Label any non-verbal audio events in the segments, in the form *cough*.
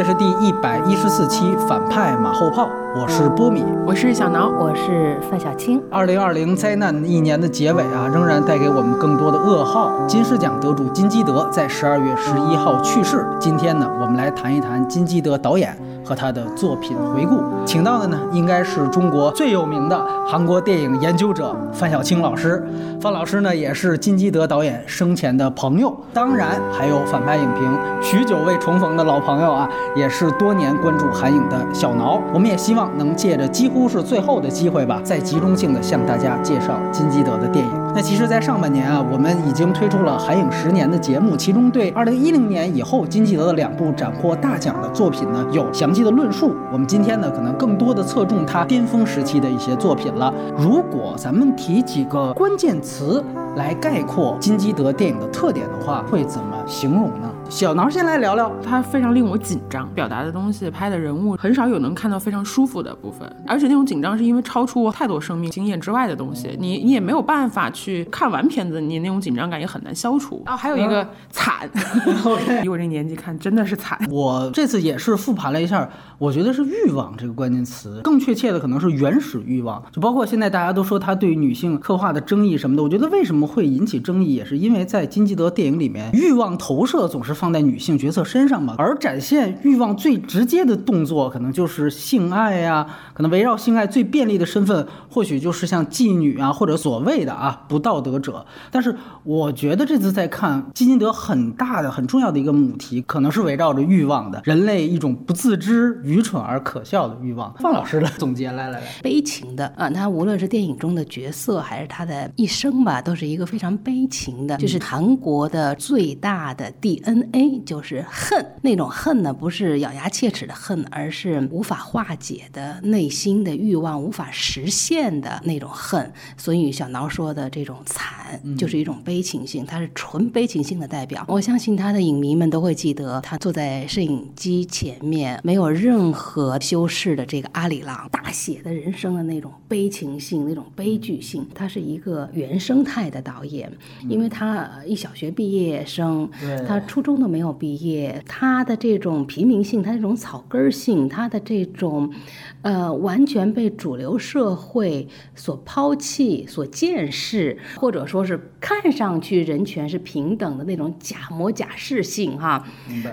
这是第一百一十四期反派马后炮，我是波米，我是小挠，我是范小青。二零二零灾难一年的结尾啊，仍然带给我们更多的噩耗。金狮奖得主金基德在十二月十一号去世。今天呢，我们来谈一谈金基德导演和他的作品回顾。请到的呢，应该是中国最有名的韩国电影研究者范晓青老师。范老师呢，也是金基德导演生前的朋友，当然还有反派影评许久未重逢的老朋友啊。也是多年关注韩影的小挠，我们也希望能借着几乎是最后的机会吧，再集中性的向大家介绍金基德的电影。那其实，在上半年啊，我们已经推出了韩影十年的节目，其中对二零一零年以后金基德的两部斩获大奖的作品呢，有详细的论述。我们今天呢，可能更多的侧重他巅峰时期的一些作品了。如果咱们提几个关键词来概括金基德电影的特点的话，会怎么形容呢？小挠先来聊聊，他非常令我紧张，表达的东西、拍的人物，很少有能看到非常舒服的部分。而且那种紧张是因为超出太多生命经验之外的东西，你你也没有办法去看完片子，你那种紧张感也很难消除。啊，还有一个惨，*laughs* 以我这年纪看真的是惨。我这次也是复盘了一下，我觉得是欲望这个关键词，更确切的可能是原始欲望。就包括现在大家都说他对女性刻画的争议什么的，我觉得为什么会引起争议，也是因为在金基德电影里面，欲望投射总是。放在女性角色身上嘛，而展现欲望最直接的动作，可能就是性爱呀。可能围绕性爱最便利的身份，或许就是像妓女啊，或者所谓的啊不道德者。但是我觉得这次在看基金德很大的、很重要的一个母题，可能是围绕着欲望的，人类一种不自知、愚蠢而可笑的欲望。范老师的总结，来来来，悲情的啊，他无论是电影中的角色，还是他的一生吧，都是一个非常悲情的。就是韩国的最大的 DNA。A 就是恨，那种恨呢，不是咬牙切齿的恨，而是无法化解的内心的欲望，无法实现的那种恨。所以小挠说的这种惨，就是一种悲情性，它是纯悲情性的代表。我相信他的影迷们都会记得，他坐在摄影机前面，没有任何修饰的这个阿里郎，大写的人生的那种悲情性，那种悲剧性。他是一个原生态的导演，因为他一小学毕业生，他初中。都没有毕业，他的这种平民性，他这种草根性，他的这种，呃，完全被主流社会所抛弃、所见视，或者说是看上去人权是平等的那种假模假式性，哈，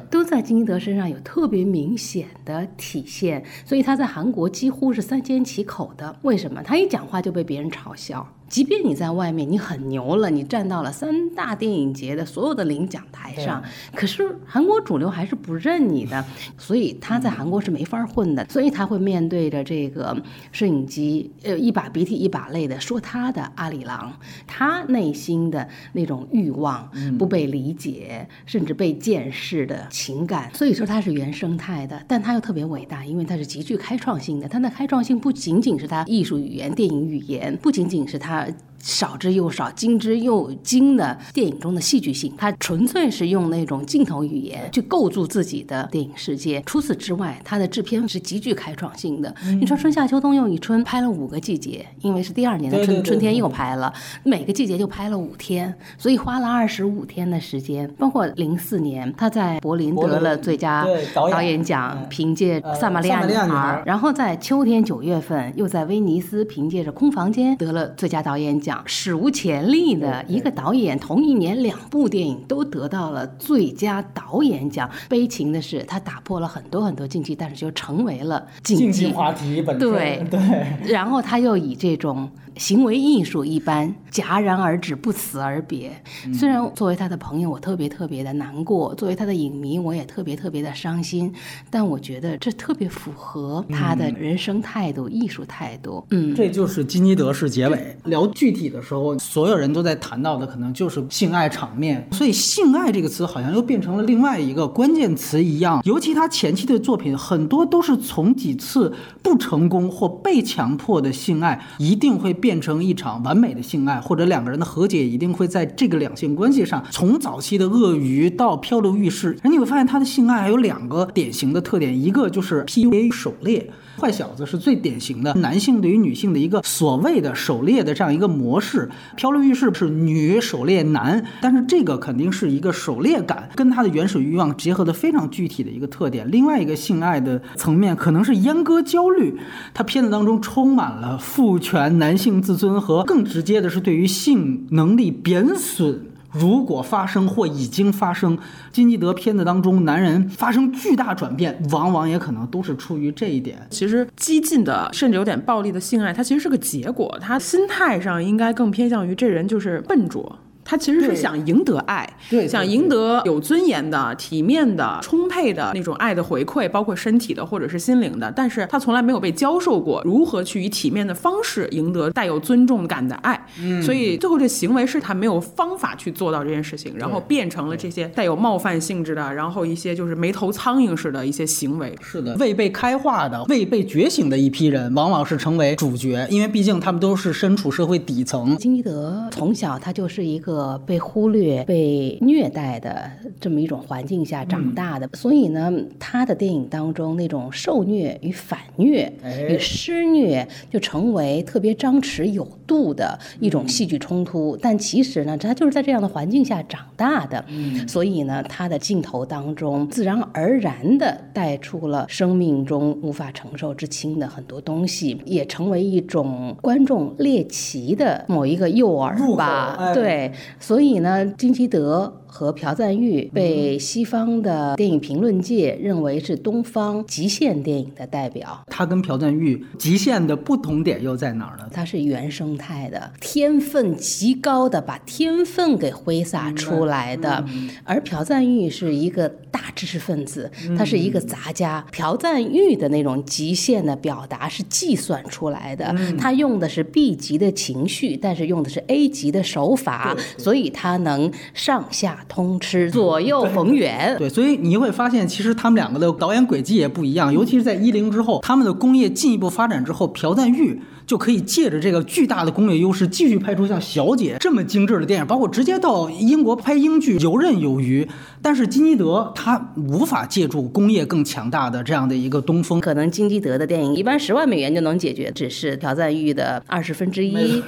都在金基德身上有特别明显的体现，所以他在韩国几乎是三缄其口的。为什么？他一讲话就被别人嘲笑。即便你在外面，你很牛了，你站到了三大电影节的所有的领奖台上，可是韩国主流还是不认你的，所以他在韩国是没法混的，所以他会面对着这个摄影机，呃，一把鼻涕一把泪的说他的阿里郎，他内心的那种欲望，不被理解，甚至被见识的情感，所以说他是原生态的，但他又特别伟大，因为他是极具开创性的，他的开创性不仅仅是他艺术语言、电影语言，不仅仅是他。Uh, 少之又少、精之又精的电影中的戏剧性，它纯粹是用那种镜头语言去构筑自己的电影世界。除此之外，它的制片是极具开创性的。你说春夏秋冬又一春拍了五个季节，因为是第二年的春春天又拍了，每个季节就拍了五天，所以花了二十五天的时间。包括零四年他在柏林得了最佳导演奖，凭借《撒玛利亚女孩》，然后在秋天九月份又在威尼斯凭借着《空房间》得了最佳导演奖。奖史无前例的一个导演，同一年两部电影都得到了最佳导演奖。悲情的是，他打破了很多很多禁忌，但是就成为了禁忌话题本身。对对，然后他又以这种。行为艺术一般戛然而止，不辞而别。虽然作为他的朋友，我特别特别的难过；作为他的影迷，我也特别特别的伤心。但我觉得这特别符合他的人生态度、艺术态度。嗯，这就是基尼德式结尾。聊具体体的时候，所有人都在谈到的可能就是性爱场面。所以“性爱”这个词好像又变成了另外一个关键词一样。尤其他前期的作品，很多都是从几次不成功或被强迫的性爱，一定会变。成一场完美的性爱，或者两个人的和解，一定会在这个两性关系上，从早期的鳄鱼到漂流浴室，你会发现他的性爱还有两个典型的特点，一个就是 PUA 狩猎。坏小子是最典型的男性对于女性的一个所谓的狩猎的这样一个模式。漂流浴室是女狩猎男，但是这个肯定是一个狩猎感，跟他的原始欲望结合的非常具体的一个特点。另外一个性爱的层面可能是阉割焦虑，他片子当中充满了父权、男性自尊和更直接的是对于性能力贬损。如果发生或已经发生，金基德片子当中男人发生巨大转变，往往也可能都是出于这一点。其实激进的，甚至有点暴力的性爱，它其实是个结果，他心态上应该更偏向于这人就是笨拙。他其实是想赢得爱，对，想赢得有尊严的、体面的、充沛的那种爱的回馈，包括身体的或者是心灵的。但是他从来没有被教授过如何去以体面的方式赢得带有尊重感的爱，所以最后这行为是他没有方法去做到这件事情，然后变成了这些带有冒犯性质的，然后一些就是没头苍蝇似的一些行为。是的，未被开化的、未被觉醒的一批人，往往是成为主角，因为毕竟他们都是身处社会底层。金基德从小他就是一个。被忽略、被虐待的这么一种环境下长大的，所以呢，他的电影当中那种受虐与反虐与施虐，就成为特别张弛有度的一种戏剧冲突。但其实呢，他就是在这样的环境下长大的，所以呢，他的镜头当中自然而然的带出了生命中无法承受之轻的很多东西，也成为一种观众猎奇的某一个诱饵吧。对，所以。呢，金基德。和朴赞玉被西方的电影评论界认为是东方极限电影的代表。他跟朴赞玉极限的不同点又在哪儿呢？他是原生态的，天分极高的，把天分给挥洒出来的。而朴赞玉是一个大知识分子，他是一个杂家。朴赞玉的那种极限的表达是计算出来的，他用的是 B 级的情绪，但是用的是 A 级的手法，所以他能上下。通吃，左右逢源。对，所以你会发现，其实他们两个的导演轨迹也不一样。尤其是在一零之后，他们的工业进一步发展之后，朴赞玉就可以借着这个巨大的工业优势，继续拍出像《小姐》这么精致的电影，包括直接到英国拍英剧游刃有余。但是金基德他无法借助工业更强大的这样的一个东风。可能金基德的电影一般十万美元就能解决，只是朴赞玉的 *laughs* 二十分之一。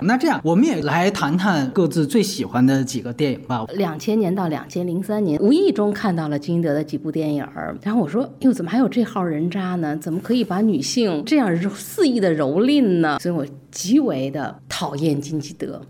那这样，我们也来谈谈各自最喜欢的几个电影吧。两千年到两千零三年，无意中看到了金基德的几部电影，然后我说：“哟，怎么还有这号人渣呢？怎么可以把女性这样肆意的蹂躏令呢？”所以我极为的讨厌金基德。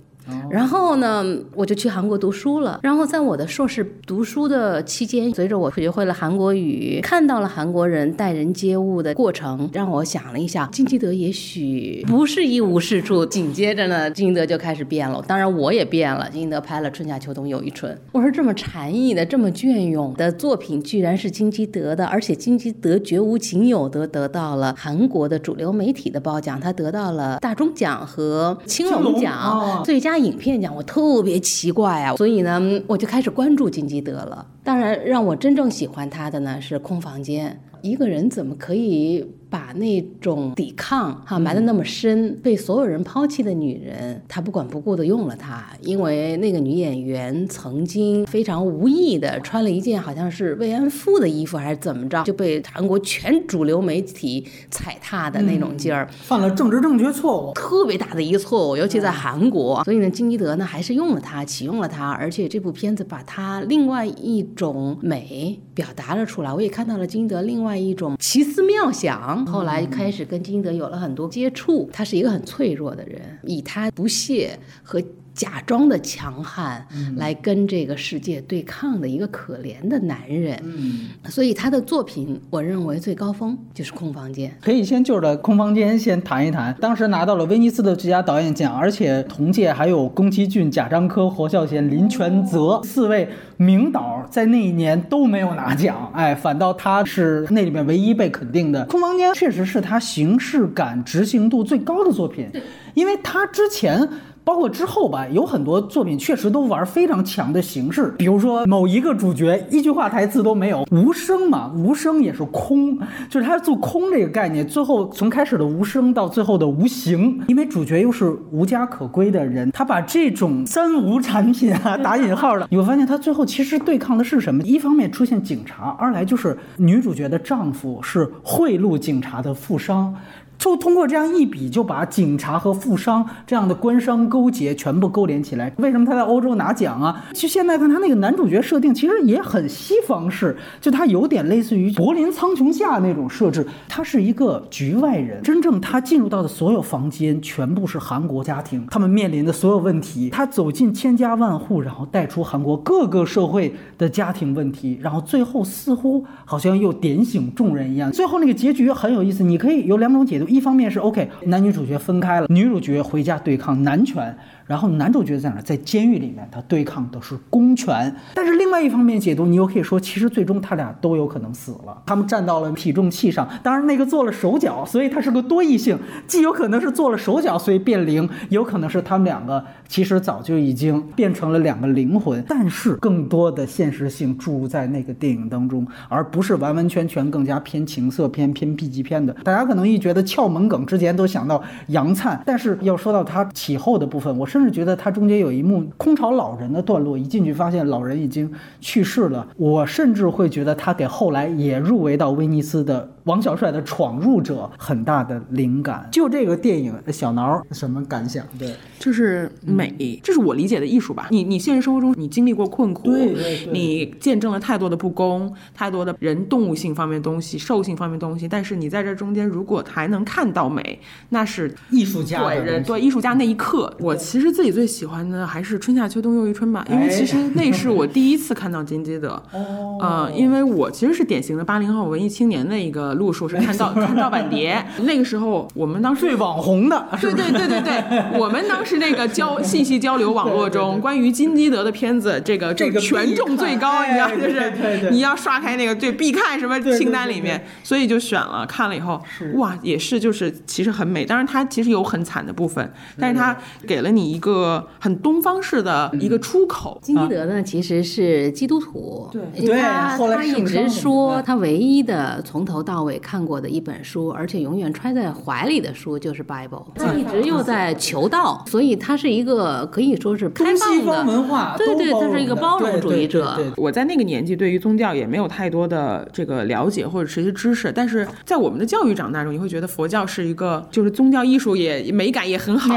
然后呢，我就去韩国读书了。然后在我的硕士读书的期间，随着我学会了韩国语，看到了韩国人待人接物的过程，让我想了一下，金基德也许不是一无是处。紧接着呢，金基德就开始变了，当然我也变了。金基德拍了《春夏秋冬又一春》，我说这么禅意的、这么隽永的作品，居然是金基德的，而且金基德绝无仅有的得到了韩国的主流媒体的褒奖，他得到了大钟奖和青龙奖最佳。影片讲我特别奇怪啊，所以呢，我就开始关注金基德了。当然，让我真正喜欢他的呢是《空房间》。一个人怎么可以？把那种抵抗哈埋得那么深，被所有人抛弃的女人，他不管不顾的用了她，因为那个女演员曾经非常无意的穿了一件好像是慰安妇的衣服，还是怎么着，就被韩国全主流媒体踩踏的那种劲儿，犯了政治正确错误，特别大的一个错误，尤其在韩国。所以呢，金基德呢还是用了她，启用了她，而且这部片子把她另外一种美表达了出来，我也看到了金基德另外一种奇思妙想。后来开始跟金德有了很多接触，他是一个很脆弱的人，以他不屑和。假装的强悍来跟这个世界对抗的一个可怜的男人，嗯，所以他的作品，我认为最高峰就是《空房间》。可以先就着《空房间》先谈一谈，当时拿到了威尼斯的最佳导演奖，而且同届还有宫崎骏、贾樟柯、侯孝贤、林权泽四位名导在那一年都没有拿奖，哎，反倒他是那里面唯一被肯定的。《空房间》确实是他形式感、执行度最高的作品，因为他之前。包括之后吧，有很多作品确实都玩非常强的形式，比如说某一个主角一句话台词都没有，无声嘛，无声也是空，就是他做空这个概念，最后从开始的无声到最后的无形，因为主角又是无家可归的人，他把这种三无产品啊打引号的，你会发现他最后其实对抗的是什么？一方面出现警察，二来就是女主角的丈夫是贿赂警察的富商。就通过这样一笔，就把警察和富商这样的官商勾结全部勾连起来。为什么他在欧洲拿奖啊？其实现在看他那个男主角设定，其实也很西方式，就他有点类似于柏林苍穹下那种设置。他是一个局外人，真正他进入到的所有房间全部是韩国家庭，他们面临的所有问题。他走进千家万户，然后带出韩国各个社会的家庭问题，然后最后似乎好像又点醒众人一样。最后那个结局很有意思，你可以有两种解读：一方面是 OK，男女主角分开了，女主角回家对抗男权。然后男主角在哪？在监狱里面，他对抗的是公权。但是另外一方面解读，你又可以说，其实最终他俩都有可能死了。他们站到了体重器上，当然那个做了手脚，所以它是个多异性，既有可能是做了手脚，所以变灵，有可能是他们两个其实早就已经变成了两个灵魂。但是更多的现实性注入在那个电影当中，而不是完完全全更加偏情色片、偏 B 级片的。大家可能一觉得窍门梗之前都想到杨灿，但是要说到他起后的部分，我甚至觉得他中间有一幕空巢老人的段落，一进去发现老人已经去世了。我甚至会觉得他给后来也入围到威尼斯的王小帅的《闯入者》很大的灵感。就这个电影，小挠什么感想？对，就是美，这是我理解的艺术吧。你你现实生活中你经历过困苦，对对对你见证了太多的不公，太多的人动物性方面东西、兽性方面东西，但是你在这中间如果还能看到美，那是艺术家对人对艺术家那一刻。我其实自己最喜欢的还是春夏秋冬又一春吧，因为其实那是我第一次看到金基德。*laughs* 哦呃，因为我其实是典型的八零后文艺青年的一个路数，是看盗 *laughs* 看盗版碟。那个时候我们当时最网红的，对对对对对，*laughs* 我们当时那个交信息交流网络中，关于金基德的片子，这个这个权重最高，你知道，就是你要刷开那个对必看什么清单里对。面，所以就选了，看了以后，哇，也是就是其实很美，当然它其实有很惨的部分，但是它给了你一个很东方式的一个出口。金基德呢，其实是基督徒，对。对他后来他一直说他唯一的从头到尾看过的一本书，而且永远揣在怀里的书就是 Bible。他一直又在求道，所以他是一个可以说是开中西方放的。文化对对他是一个包容主义者对对对对我在那个年纪对于宗教也没有太多的这个了解或者这些知识，但是在我们的教育长大中，你会觉得佛教是一个就是宗教艺术也美感也很好，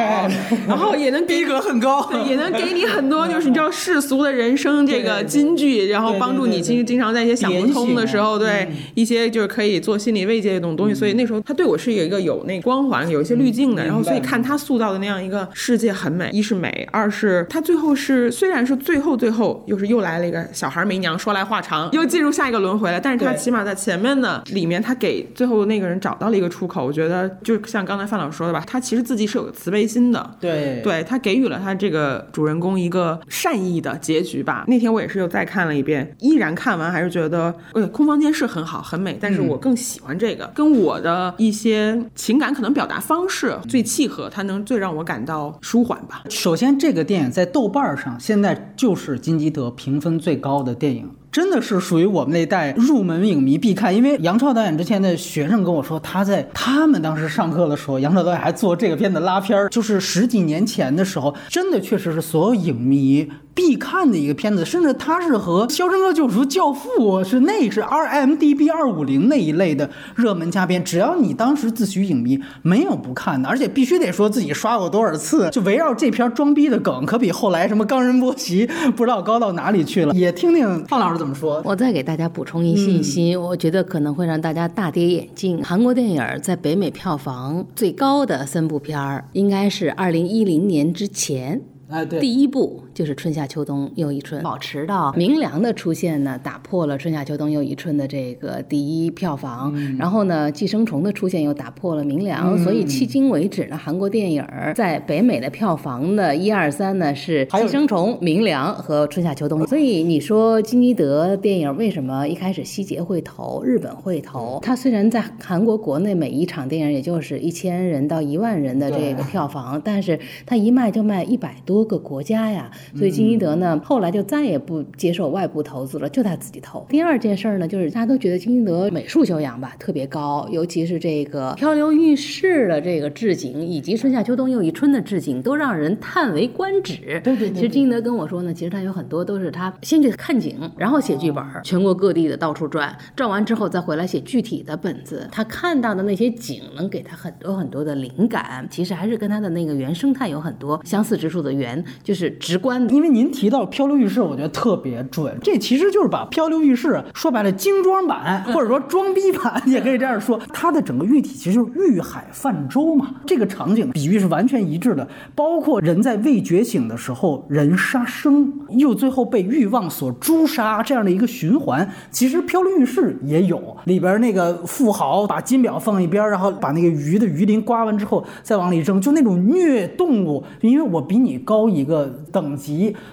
然后也能给逼格很高，也能给你很多，就是你知道世俗的人生这个金句，然后帮助你经经常在一些想不通的时候，对一些就是可以做心理慰藉的这种东西。所以那时候他对我是有一个有那光环，有一些滤镜的。然后所以看他塑造的那样一个世界很美，一是美，二是他最后是虽然是最后最后又是又来了一个小孩没娘，说来话长，又进入下一个轮回了。但是他起码在前面的里面，他给最后那个人找到了一个出口。我觉得就像刚才范老师说的吧，他其实自己是有个慈悲心的。对对他给予了他这个主人公一个善意的结局吧。那天我也是又再看了一遍，依然看完还是觉得，呃，空房间是很好很美，但是我更喜欢这个，跟我的一些情感可能表达方式最契合，它能最让我感到舒缓吧。首先，这个电影在豆瓣上现在就是金基德评分最高的电影。真的是属于我们那代入门影迷必看，因为杨超导演之前的学生跟我说，他在他们当时上课的时候，杨超导演还做这个片子拉片儿，就是十几年前的时候，真的确实是所有影迷必看的一个片子，甚至它是和《肖申克救赎》《教父》是那是 RMDB 二五零那一类的热门佳片，只要你当时自诩影迷，没有不看的，而且必须得说自己刷过多少次，就围绕这篇装逼的梗，可比后来什么冈仁波齐不知道高到哪里去了。*laughs* 也听听范老师怎么说。我再给大家补充一信息，我觉得可能会让大家大跌眼镜。韩国电影在北美票房最高的三部片儿，应该是二零一零年之前。哎，对，第一部就是春夏秋冬又一春，保持到明良的出现呢，打破了春夏秋冬又一春的这个第一票房。然后呢，寄生虫的出现又打破了明良，所以迄今为止呢，韩国电影在北美的票房的一二三呢是寄生虫、明良和春夏秋冬。所以你说金基德电影为什么一开始希捷会投，日本会投？它虽然在韩国国内每一场电影也就是一千人到一万人的这个票房，但是它一卖就卖一百多个国家呀，所以金基德呢后来就再也不接受外部投资了，就他自己投。第二件事儿呢，就是大家都觉得金基德美术修养吧特别高，尤其是这个漂流浴室的这个置景，以及春夏秋冬又一春的置景，都让人叹为观止。对对对其实金基德跟我说呢，其实他有很多都是他先去看景，然后写剧本，全国各地的到处转，转完之后再回来写具体的本子。他看到的那些景能给他很多很多的灵感，其实还是跟他的那个原生态有很多相似之处的原，就是直观的。因为您提到漂流浴室，我觉得特别准。这其实就是把漂流浴室说白了精装版，或者说装逼版，也可以这样说。它的整个喻体其实就是欲海泛舟嘛，这个场景比喻是完全一致的。包括人在未觉醒的时候，人杀生，又最后被欲望所诛杀这样的一个循环，其实漂流浴室也有。里边那个富豪把金表放一边，然后把那个鱼的鱼鳞刮完之后再往里扔，就那种虐动物。因为我比你高一个等级，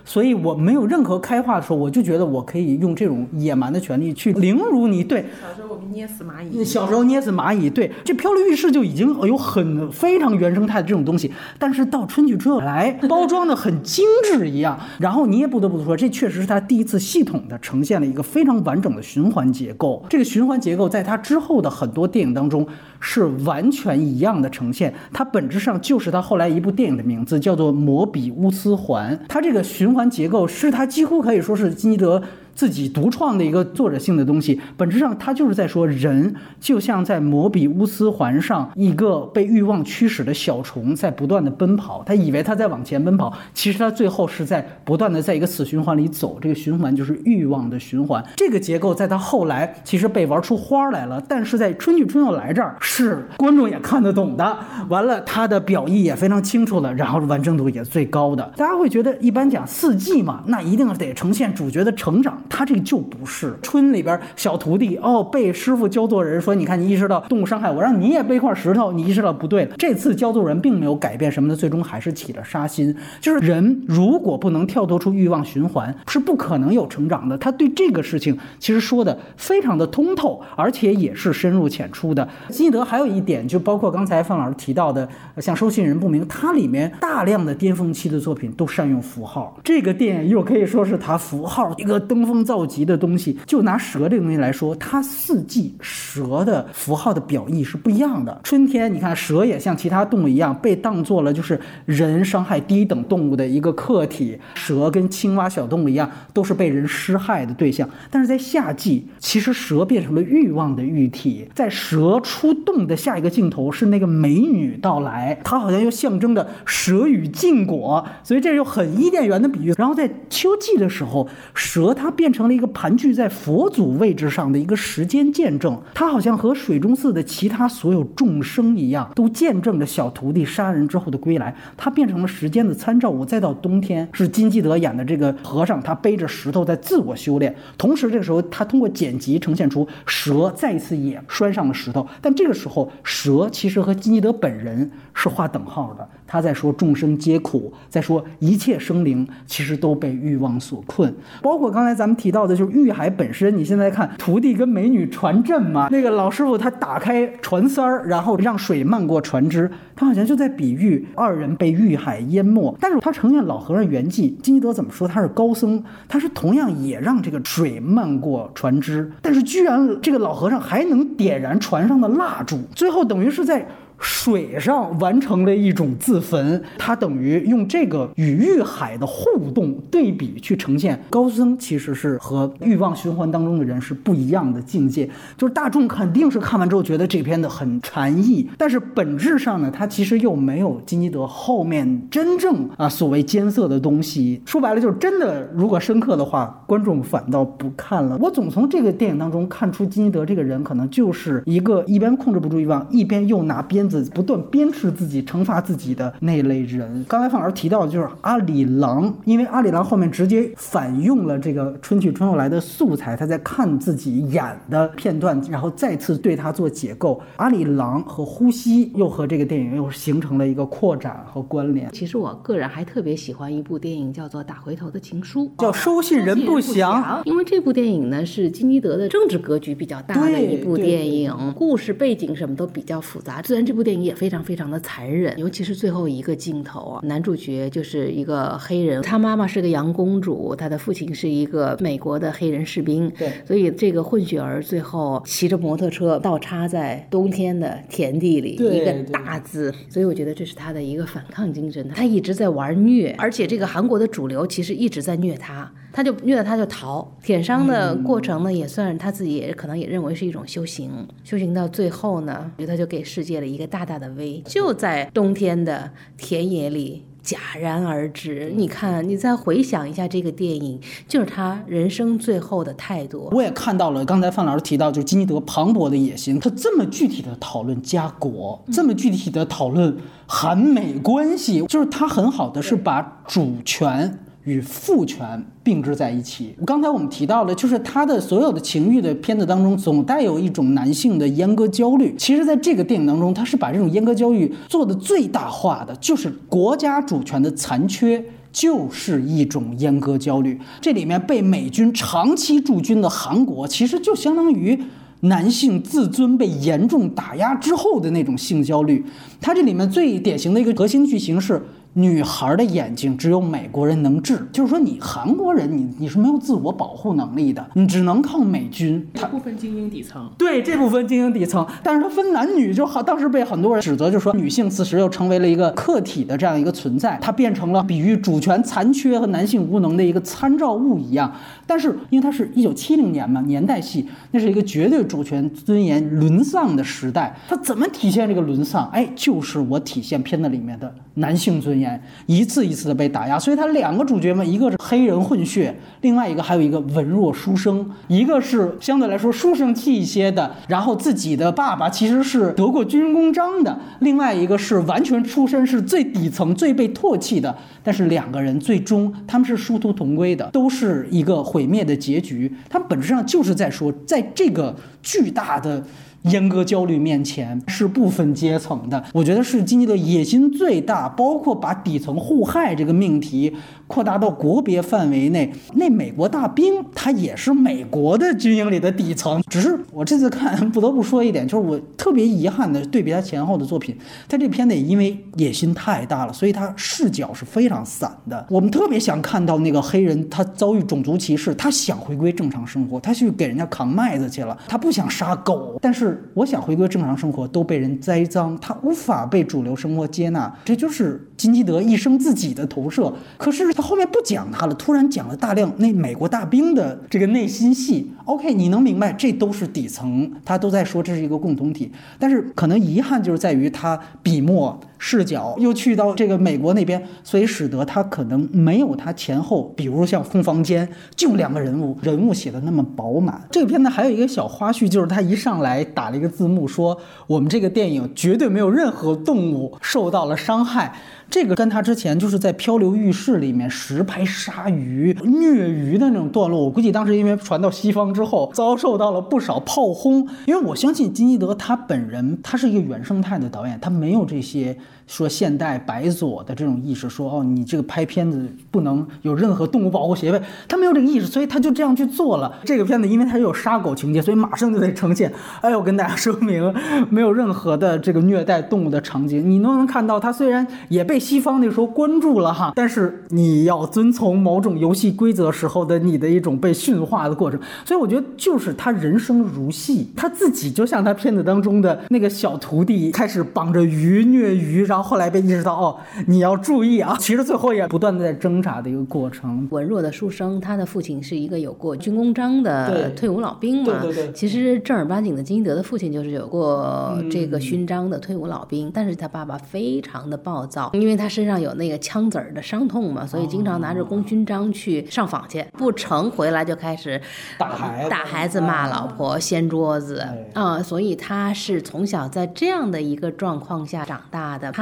所以我没有任何开化的时候，我就觉得我可以用这种野蛮的权利去凌辱你。对，小时候我们捏死蚂蚁，小时候捏死蚂蚁，对，这漂流浴室就已经有很非常原生态的这种东西，但是到春去之后来包装的很精致一样，然后你也不得不说，这确实是他第一次系统的呈现了一个非常完整的循环结构。这个循环结构在他之后的很多电影当中是完全一样的呈现，它本质上就是他后来一部电影的名字叫做《摩比乌斯环》，它这个循环结构是它几乎可以说是基尼德。自己独创的一个作者性的东西，本质上他就是在说，人就像在摩比乌斯环上一个被欲望驱使的小虫，在不断的奔跑。他以为他在往前奔跑，其实他最后是在不断的在一个死循环里走。这个循环就是欲望的循环。这个结构在他后来其实被玩出花来了，但是在《春去春又来》这儿是观众也看得懂的。完了，他的表意也非常清楚了，然后完成度也最高的。大家会觉得，一般讲四季嘛，那一定得呈现主角的成长。他这个就不是春里边小徒弟哦，被师傅教做人，说你看你意识到动物伤害我，让你也背块石头，你意识到不对了。这次教做人并没有改变什么的，最终还是起了杀心。就是人如果不能跳脱出欲望循环，是不可能有成长的。他对这个事情其实说的非常的通透，而且也是深入浅出的。金基德还有一点，就包括刚才范老师提到的，像收信人不明，它里面大量的巅峰期的作品都善用符号。这个电影又可以说是他符号一个登峰 *laughs* 造极的东西。就拿蛇这个东西来说，它四季蛇的符号的表意是不一样的。春天，你看蛇也像其他动物一样被当做了就是人伤害低等动物的一个客体，蛇跟青蛙小动物一样，都是被人施害的对象。但是在夏季，其实蛇变成了欲望的喻体。在蛇出洞的下一个镜头是那个美女到来，它好像又象征着蛇与禁果，所以这又很伊甸园的比喻。然后在秋季的时候，蛇它变成了一个盘踞在佛祖位置上的一个时间见证，它好像和水中寺的其他所有众生一样，都见证着小徒弟杀人之后的归来。它变成了时间的参照物。再到冬天，是金基德演的这个和尚，他背着石头在自我修炼。同时，这个时候他通过剪辑呈现出蛇再一次也拴上了石头，但这个时候蛇其实和金基德本人是画等号的。他在说众生皆苦，在说一切生灵其实都被欲望所困，包括刚才咱们提到的，就是欲海本身。你现在看徒弟跟美女传阵嘛，那个老师傅他打开船塞儿，然后让水漫过船只，他好像就在比喻二人被欲海淹没。但是他承认老和尚圆寂，金基德怎么说他是高僧，他是同样也让这个水漫过船只，但是居然这个老和尚还能点燃船上的蜡烛，最后等于是在。水上完成了一种自焚，他等于用这个与欲海的互动对比去呈现高僧其实是和欲望循环当中的人是不一样的境界。就是大众肯定是看完之后觉得这篇的很禅意，但是本质上呢，它其实又没有金基德后面真正啊所谓艰涩的东西。说白了就是真的，如果深刻的话，观众反倒不看了。我总从这个电影当中看出金基德这个人可能就是一个一边控制不住欲望，一边又拿鞭子。不断鞭笞自己、惩罚自己的那类人。刚才范老师提到的就是阿里郎，因为阿里郎后面直接反用了这个《春去春又来》的素材，他在看自己演的片段，然后再次对他做解构。阿里郎和呼吸又和这个电影又形成了一个扩展和关联。其实我个人还特别喜欢一部电影，叫做《打回头的情书》，叫《收信人不详》。因为这部电影呢是金基德的政治格局比较大的一部电影，故事背景什么都比较复杂。虽然这部。部电影也非常非常的残忍，尤其是最后一个镜头啊，男主角就是一个黑人，他妈妈是个洋公主，他的父亲是一个美国的黑人士兵，对，所以这个混血儿最后骑着摩托车倒插在冬天的田地里，一个大字，所以我觉得这是他的一个反抗精神，他一直在玩虐，而且这个韩国的主流其实一直在虐他，他就虐了他就逃，舔伤的过程呢，也算他自己也可能也认为是一种修行，修行到最后呢，他就给世界了一个大大的 V，就在冬天的田野里。戛然而止。你看，你再回想一下这个电影，就是他人生最后的态度。我也看到了，刚才范老师提到，就是金基德磅礴的野心，他这么具体的讨论家国，这么具体的讨论韩美关系，就是他很好的是把主权。与父权并置在一起。刚才我们提到了，就是他的所有的情欲的片子当中，总带有一种男性的阉割焦虑。其实，在这个电影当中，他是把这种阉割焦虑做的最大化的，就是国家主权的残缺。就是一种阉割焦虑。这里面被美军长期驻军的韩国，其实就相当于男性自尊被严重打压之后的那种性焦虑。它这里面最典型的一个核心剧情是。女孩的眼睛只有美国人能治，就是说你韩国人，你你是没有自我保护能力的，你只能靠美军。这部分精英底层，对这部分精英底层，但是它分男女，就好当时被很多人指责，就说女性此时又成为了一个客体的这样一个存在，它变成了比喻主权残缺和男性无能的一个参照物一样。但是因为它是一九七零年嘛，年代戏，那是一个绝对主权尊严沦丧的时代，它怎么体现这个沦丧？哎，就是我体现片子里面的男性尊严。一次一次的被打压，所以他两个主角嘛，一个是黑人混血，另外一个还有一个文弱书生，一个是相对来说书生气一些的，然后自己的爸爸其实是得过军功章的，另外一个是完全出身是最底层、最被唾弃的，但是两个人最终他们是殊途同归的，都是一个毁灭的结局。他们本质上就是在说，在这个巨大的。阉割焦虑面前是不分阶层的，我觉得是经济的野心最大，包括把底层互害这个命题扩大到国别范围内。那美国大兵他也是美国的军营里的底层，只是我这次看不得不说一点，就是我特别遗憾的对比他前后的作品，他这片子也因为野心太大了，所以他视角是非常散的。我们特别想看到那个黑人他遭遇种族歧视，他想回归正常生活，他去给人家扛麦子去了，他不想杀狗，但是。我想回归正常生活，都被人栽赃，他无法被主流生活接纳，这就是金基德一生自己的投射。可是他后面不讲他了，突然讲了大量那美国大兵的这个内心戏。OK，你能明白，这都是底层，他都在说这是一个共同体。但是可能遗憾就是在于他笔墨。视角又去到这个美国那边，所以使得他可能没有他前后，比如像空房间就两个人物，人物写的那么饱满。这个片子还有一个小花絮，就是他一上来打了一个字幕，说我们这个电影绝对没有任何动物受到了伤害。这个跟他之前就是在《漂流浴室》里面实拍鲨鱼、虐鱼的那种段落，我估计当时因为传到西方之后，遭受到了不少炮轰。因为我相信金基德他本人，他是一个原生态的导演，他没有这些。说现代白左的这种意识，说哦，你这个拍片子不能有任何动物保护协会，他没有这个意识，所以他就这样去做了。这个片子因为它有杀狗情节，所以马上就得呈现。哎，我跟大家说明，没有任何的这个虐待动物的场景。你都能看到，他虽然也被西方那时候关注了哈，但是你要遵从某种游戏规则时候的你的一种被驯化的过程。所以我觉得就是他人生如戏，他自己就像他片子当中的那个小徒弟，开始绑着鱼虐鱼。然后后来被意识到，哦，你要注意啊！其实最后也不断的在挣扎的一个过程。文弱的书生，他的父亲是一个有过军功章的退伍老兵嘛？对对对。其实正儿八经的金德的父亲就是有过这个勋章的退伍老兵，但是他爸爸非常的暴躁，因为他身上有那个枪子儿的伤痛嘛，所以经常拿着功勋章去上访去，不成回来就开始打孩子、打孩子、骂老婆、掀桌子啊！所以他是从小在这样的一个状况下长大的。他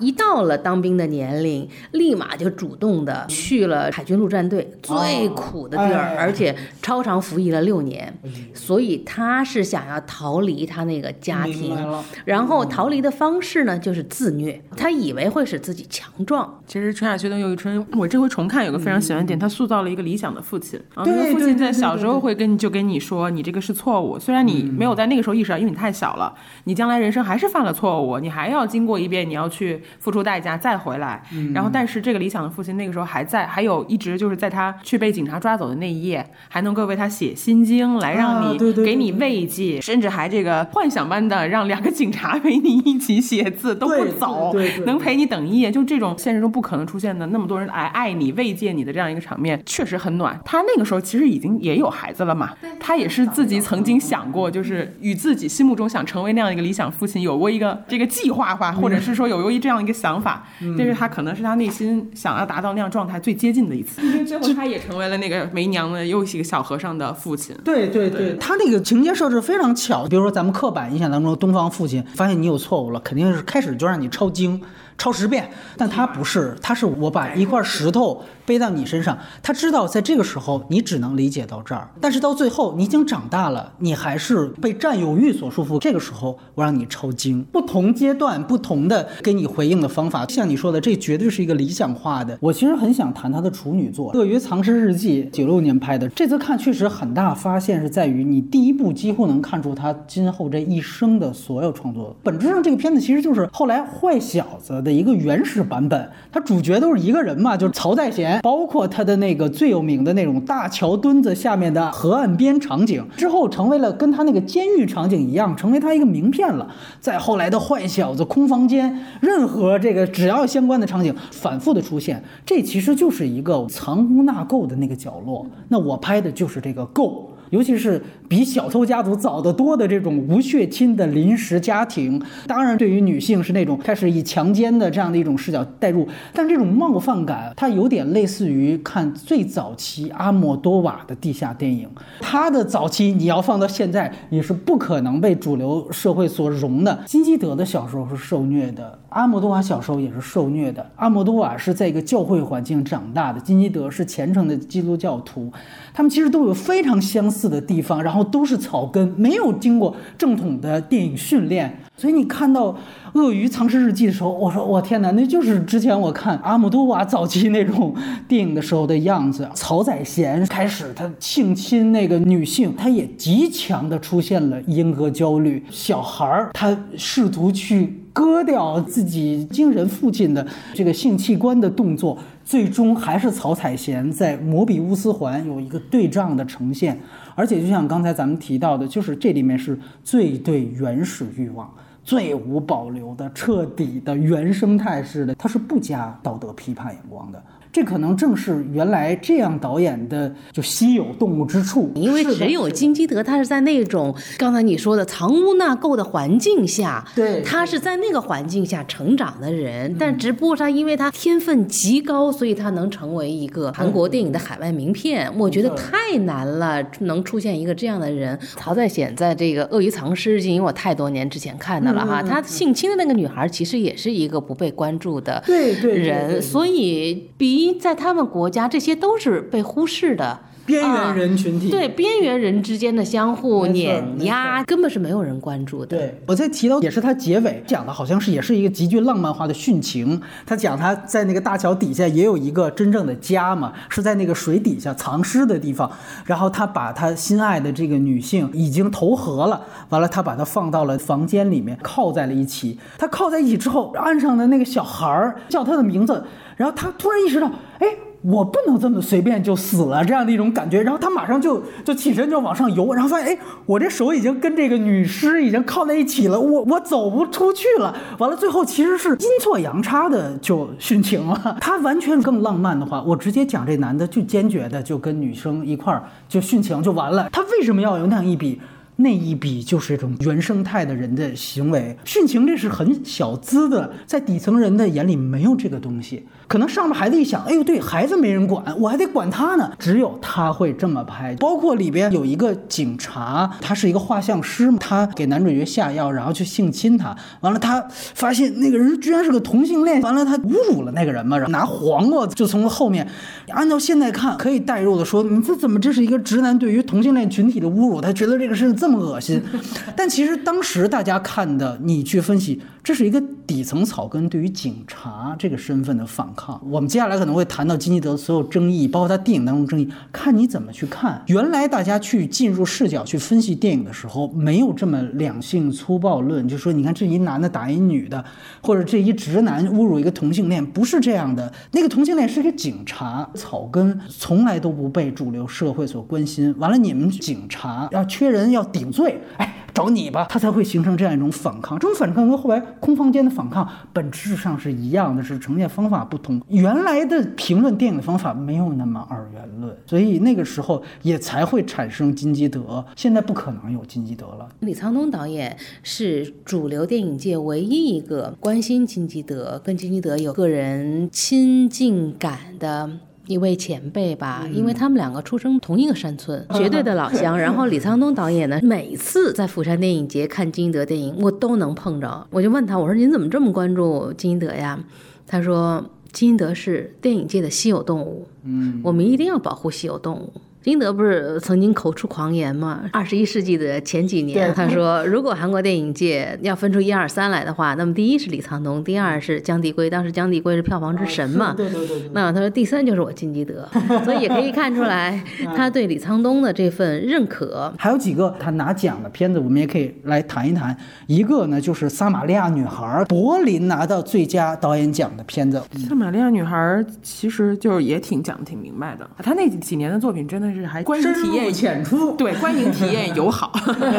一到了当兵的年龄，立马就主动的去了海军陆战队最苦的地儿，哎。而且超常服役了六年，所以他是想要逃离他那个家庭。然后逃离的方式呢就是自虐，他以为会使自己强壮，其实《春夏秋冬又一春》，我这回重看有个非常喜欢的点，他塑造了一个理想的父亲。然后那个父亲在小时候会跟你就跟你说，你这个是错误，虽然你没有在那个时候意识到，因为你太小了，你将来人生还是犯了错误，你还要经过一遍，你要去付出代价再回来。然后，但是这个理想的父亲那个时候还在，还有一直就是在他去被警察抓走的那一夜，还能够为他写心经，来让你给你慰藉，甚至还这个幻想般的让两个警察陪你一起写字都不走，能陪你等一夜，就这种现实中不可能出现的那么多人来爱你、慰藉你的这样一个场面，确实很暖。他那个时候其实已经也有孩子了嘛，他也是自己曾经想过，就是与自己心目中想成为那样一个理想父亲有过一个这个计划化，或者是说有由于这样一个想法，但是他可能是他内心想要达到那样状态最接近的一次。*laughs* 因为最后他也成为了那个梅娘的又是一个小和尚的父亲。对对对，他那个情节设置非常巧。比如说，咱们刻板印象当中，东方父亲发现你有错误了，肯定是开始就让你抄经。抄十遍，但他不是，他是我把一块石头背到你身上。他知道在这个时候你只能理解到这儿，但是到最后你已经长大了，你还是被占有欲所束缚。这个时候我让你抄经，不同阶段不同的给你回应的方法，像你说的，这绝对是一个理想化的。我其实很想谈他的处女作《鳄鱼藏尸日记》，九六年拍的。这次看确实很大发现是在于，你第一部几乎能看出他今后这一生的所有创作。本质上，这个片子其实就是后来坏小子的一个原始版本。他主角都是一个人嘛，就是曹在贤，包括他的那个最有名的那种大桥墩子下面的河岸边场景，之后成为了跟他那个监狱场景一样，成为他一个名片了。再后来的坏小子、空房间，任何这个只要相关的场景反复的出现，这其实就是一个藏污纳垢的那个角落。那我拍的就是这个垢。尤其是比《小偷家族》早得多的这种无血亲的临时家庭，当然对于女性是那种开始以强奸的这样的一种视角带入，但这种冒犯感，它有点类似于看最早期阿莫多瓦的地下电影。他的早期你要放到现在也是不可能被主流社会所容的。金基德的小时候是受虐的，阿莫多瓦小时候也是受虐的。阿莫多瓦是在一个教会环境长大的，金基德是虔诚的基督教徒，他们其实都有非常相似的地方，然后都是草根，没有经过正统的电影训练。所以你看到《鳄鱼藏尸日记》的时候，我说我天哪，那就是之前我看阿姆多瓦早期那种电影的时候的样子。曹宰贤开始他性侵那个女性，他也极强的出现了阉割焦虑。小孩儿他试图去割掉自己惊人父亲的这个性器官的动作，最终还是曹采贤在摩比乌斯环有一个对仗的呈现。而且就像刚才咱们提到的，就是这里面是最对原始欲望。最无保留的、彻底的、原生态式的，它是不加道德批判眼光的。这可能正是原来这样导演的就稀有动物之处，因为只有金基德他是在那种刚才你说的藏污纳垢的环境下，对他是在那个环境下成长的人，但只不过他因为他天分极高，所以他能成为一个韩国电影的海外名片。我觉得太难了，能出现一个这样的人。曹在显在这个《鳄鱼藏尸因为我太多年之前看的了哈，他性侵的那个女孩其实也是一个不被关注的人，对所以比在他们国家，这些都是被忽视的。边缘人群体。对边缘人之间的相互碾压，根本是没有人关注的。对，我在提到也是他结尾讲的，好像是也是一个极具浪漫化的殉情。他讲他在那个大桥底下也有一个真正的家嘛，是在那个水底下藏尸的地方。然后他把他心爱的这个女性已经投河了，完了他把她放到了房间里面，靠在了一起。他靠在一起之后，岸上的那个小孩儿叫他的名字，然后他突然意识到，哎。我不能这么随便就死了，这样的一种感觉。然后他马上就就起身就往上游，然后发现，哎，我这手已经跟这个女尸已经靠在一起了，我我走不出去了。完了，最后其实是阴错阳差的就殉情了。*laughs* 他完全更浪漫的话，我直接讲这男的就坚决的就跟女生一块儿就殉情就完了。他为什么要有那样一笔？那一笔就是一种原生态的人的行为，殉情这是很小资的，在底层人的眼里没有这个东西。可能上面孩子一想，哎呦，对孩子没人管，我还得管他呢。只有他会这么拍。包括里边有一个警察，他是一个画像师，他给男主角下药，然后去性侵他。完了，他发现那个人居然是个同性恋。完了，他侮辱了那个人嘛，然后拿黄瓜就从后面，按照现在看可以代入的说，你这怎么这是一个直男对于同性恋群体的侮辱？他觉得这个事这么恶心。*laughs* 但其实当时大家看的，你去分析，这是一个底层草根对于警察这个身份的反。抗。我们接下来可能会谈到金基德所有争议，包括他电影当中争议，看你怎么去看。原来大家去进入视角去分析电影的时候，没有这么两性粗暴论，就说你看这一男的打一女的，或者这一直男侮辱一个同性恋，不是这样的。那个同性恋是个警察，草根从来都不被主流社会所关心。完了，你们警察要缺人要顶罪，哎。找你吧，他才会形成这样一种反抗。这种反抗跟后来空房间的反抗本质上是一样的，是呈现方法不同。原来的评论电影的方法没有那么二元论，所以那个时候也才会产生金基德。现在不可能有金基德了。李沧东导演是主流电影界唯一一个关心金基德、跟金基德有个人亲近感的。一位前辈吧，因为他们两个出生同一个山村，绝对的老乡。*laughs* 然后李沧东导演呢，每次在釜山电影节看金德电影，我都能碰着。我就问他，我说您怎么这么关注金德呀？他说金德是电影界的稀有动物，嗯，我们一定要保护稀有动物。金德不是曾经口出狂言吗？二十一世纪的前几年，他说，如果韩国电影界要分出一二三来的话，那么第一是李沧东，第二是姜帝圭。当时姜帝圭是票房之神嘛？对对对。那他说第三就是我金基德，*laughs* 所以也可以看出来他对李沧东的这份认可。还有几个他拿奖的片子，我们也可以来谈一谈。一个呢就是《撒玛利亚女孩》，柏林拿到最佳导演奖的片子。《撒玛利亚女孩》其实就是也挺讲的挺明白的，他那几年的作品真的。是还观影体验浅出，*laughs* 对观影体验 *laughs* 友好。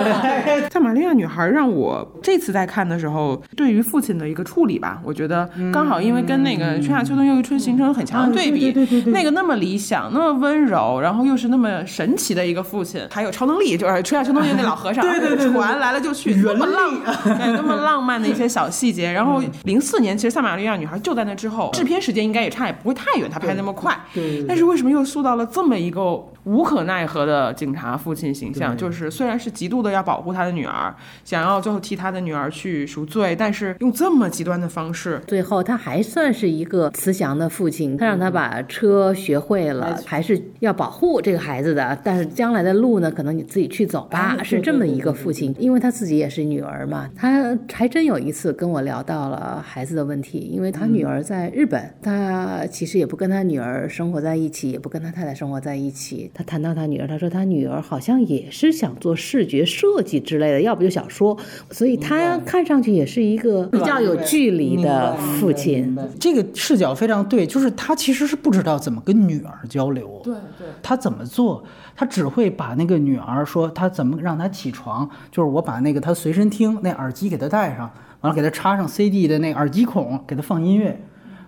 *laughs* 在玛利亚女孩让我这次在看的时候，对于父亲的一个处理吧，我觉得刚好，因为跟那个春夏秋冬又一春形成很强的对比。对对对那个那么理想，那么温柔，然后又是那么神奇的一个父亲，还有超能力，就是春夏秋冬那老和尚，对对对，船来了就去，那么浪，那么浪漫的一些小细节。然后零四年，其实《萨玛利亚女孩》就在那之后，制片时间应该也差也不会太远，他拍那么快。对。但是为什么又塑造了这么一个？无可奈何的警察父亲形象，就是虽然是极度的要保护他的女儿，想要最后替他的女儿去赎罪，但是用这么极端的方式，最后他还算是一个慈祥的父亲。他让他把车学会了，还是要保护这个孩子的。但是将来的路呢，可能你自己去走吧。是这么一个父亲，因为他自己也是女儿嘛。他还真有一次跟我聊到了孩子的问题，因为他女儿在日本，他其实也不跟他女儿生活在一起，也不跟他太太生活在一起。他谈到他女儿，他说他女儿好像也是想做视觉设计之类的，要不就小说，所以他看上去也是一个比较有距离的父亲。这个视角非常对，就是他其实是不知道怎么跟女儿交流。对对，他怎么做？他只会把那个女儿说他怎么让她起床，就是我把那个他随身听那耳机给他戴上，完了给他插上 CD 的那耳机孔，给他放音乐。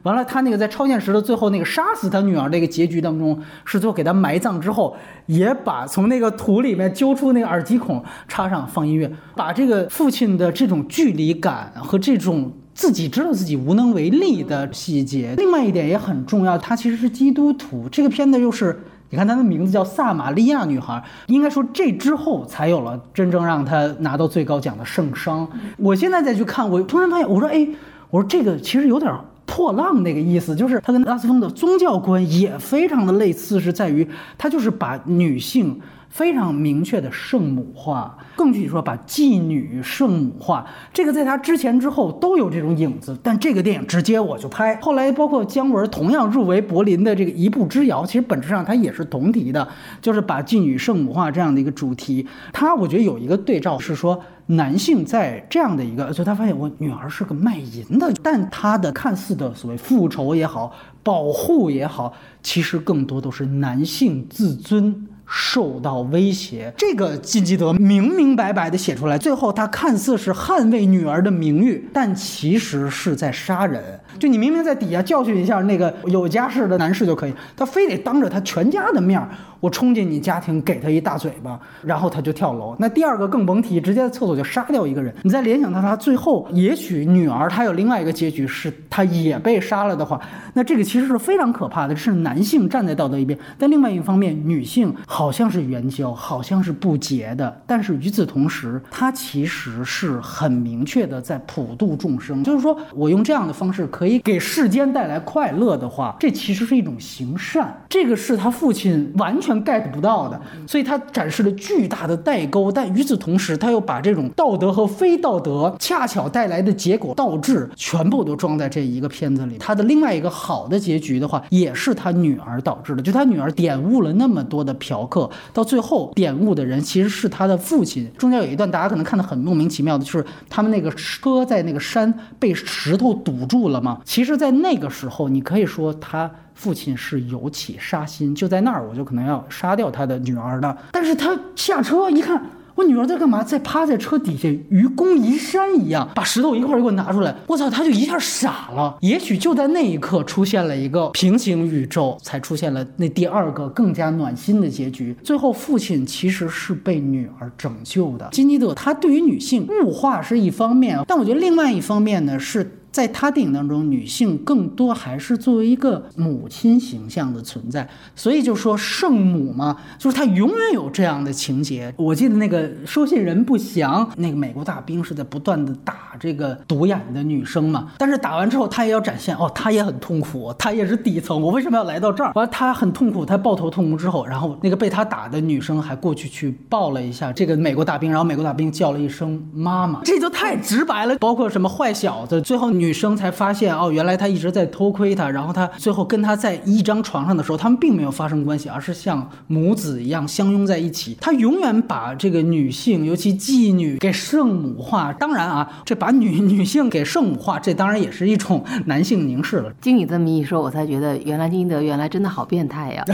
完了，他那个在超现实的最后那个杀死他女儿那个结局当中，是最后给他埋葬之后，也把从那个土里面揪出那个耳机孔，插上放音乐，把这个父亲的这种距离感和这种自己知道自己无能为力的细节。另外一点也很重要，他其实是基督徒。这个片子又是，你看他的名字叫《撒玛利亚女孩》，应该说这之后才有了真正让他拿到最高奖的圣殇。我现在再去看，我突然发现，我说，哎，我说这个其实有点。破浪那个意思，就是他跟拉斯风的宗教观也非常的类似，是在于他就是把女性非常明确的圣母化，更具体说把妓女圣母化。这个在他之前之后都有这种影子，但这个电影直接我就拍。后来包括姜文同样入围柏林的这个一步之遥，其实本质上它也是同题的，就是把妓女圣母化这样的一个主题。他我觉得有一个对照是说。男性在这样的一个，就他发现我女儿是个卖淫的，但他的看似的所谓复仇也好，保护也好，其实更多都是男性自尊受到威胁。这个金基德明明白白的写出来，最后他看似是捍卫女儿的名誉，但其实是在杀人。就你明明在底下教训一下那个有家室的男士就可以，他非得当着他全家的面儿。我冲进你家庭给他一大嘴巴，然后他就跳楼。那第二个更甭提，直接在厕所就杀掉一个人。你再联想到他最后，也许女儿她有另外一个结局，是她也被杀了的话，那这个其实是非常可怕的，是男性站在道德一边。但另外一方面，女性好像是援交，好像是不洁的，但是与此同时，她其实是很明确的在普度众生。就是说我用这样的方式可以给世间带来快乐的话，这其实是一种行善。这个是他父亲完全 get 不到的，所以他展示了巨大的代沟。但与此同时，他又把这种道德和非道德恰巧带来的结果倒置，全部都装在这一个片子里。他的另外一个好的结局的话，也是他女儿导致的，就他女儿点悟了那么多的嫖客，到最后点悟的人其实是他的父亲。中间有一段大家可能看得很莫名其妙的，就是他们那个车在那个山被石头堵住了嘛。其实，在那个时候，你可以说他。父亲是有起杀心，就在那儿，我就可能要杀掉他的女儿的。但是他下车一看，我女儿在干嘛？在趴在车底下，愚公移山一样，把石头一块儿给我拿出来。我操，他就一下傻了。也许就在那一刻，出现了一个平行宇宙，才出现了那第二个更加暖心的结局。最后，父亲其实是被女儿拯救的。金基德他对于女性物化是一方面，但我觉得另外一方面呢是。在他电影当中，女性更多还是作为一个母亲形象的存在，所以就说圣母嘛，就是她永远有这样的情节。我记得那个收信人不详，那个美国大兵是在不断的打这个独眼的女生嘛，但是打完之后，他也要展现哦，他也很痛苦，他也是底层，我为什么要来到这儿？完了，他很痛苦，他抱头痛哭之后，然后那个被他打的女生还过去去抱了一下这个美国大兵，然后美国大兵叫了一声妈妈，这就太直白了。包括什么坏小子，最后女。*laughs* 女生才发现哦，原来他一直在偷窥她，然后他最后跟她在一张床上的时候，他们并没有发生关系，而是像母子一样相拥在一起。他永远把这个女性，尤其妓女给圣母化。当然啊，这把女女性给圣母化，这当然也是一种男性凝视了。经你这么一说，我才觉得原来金德原来真的好变态呀！*laughs*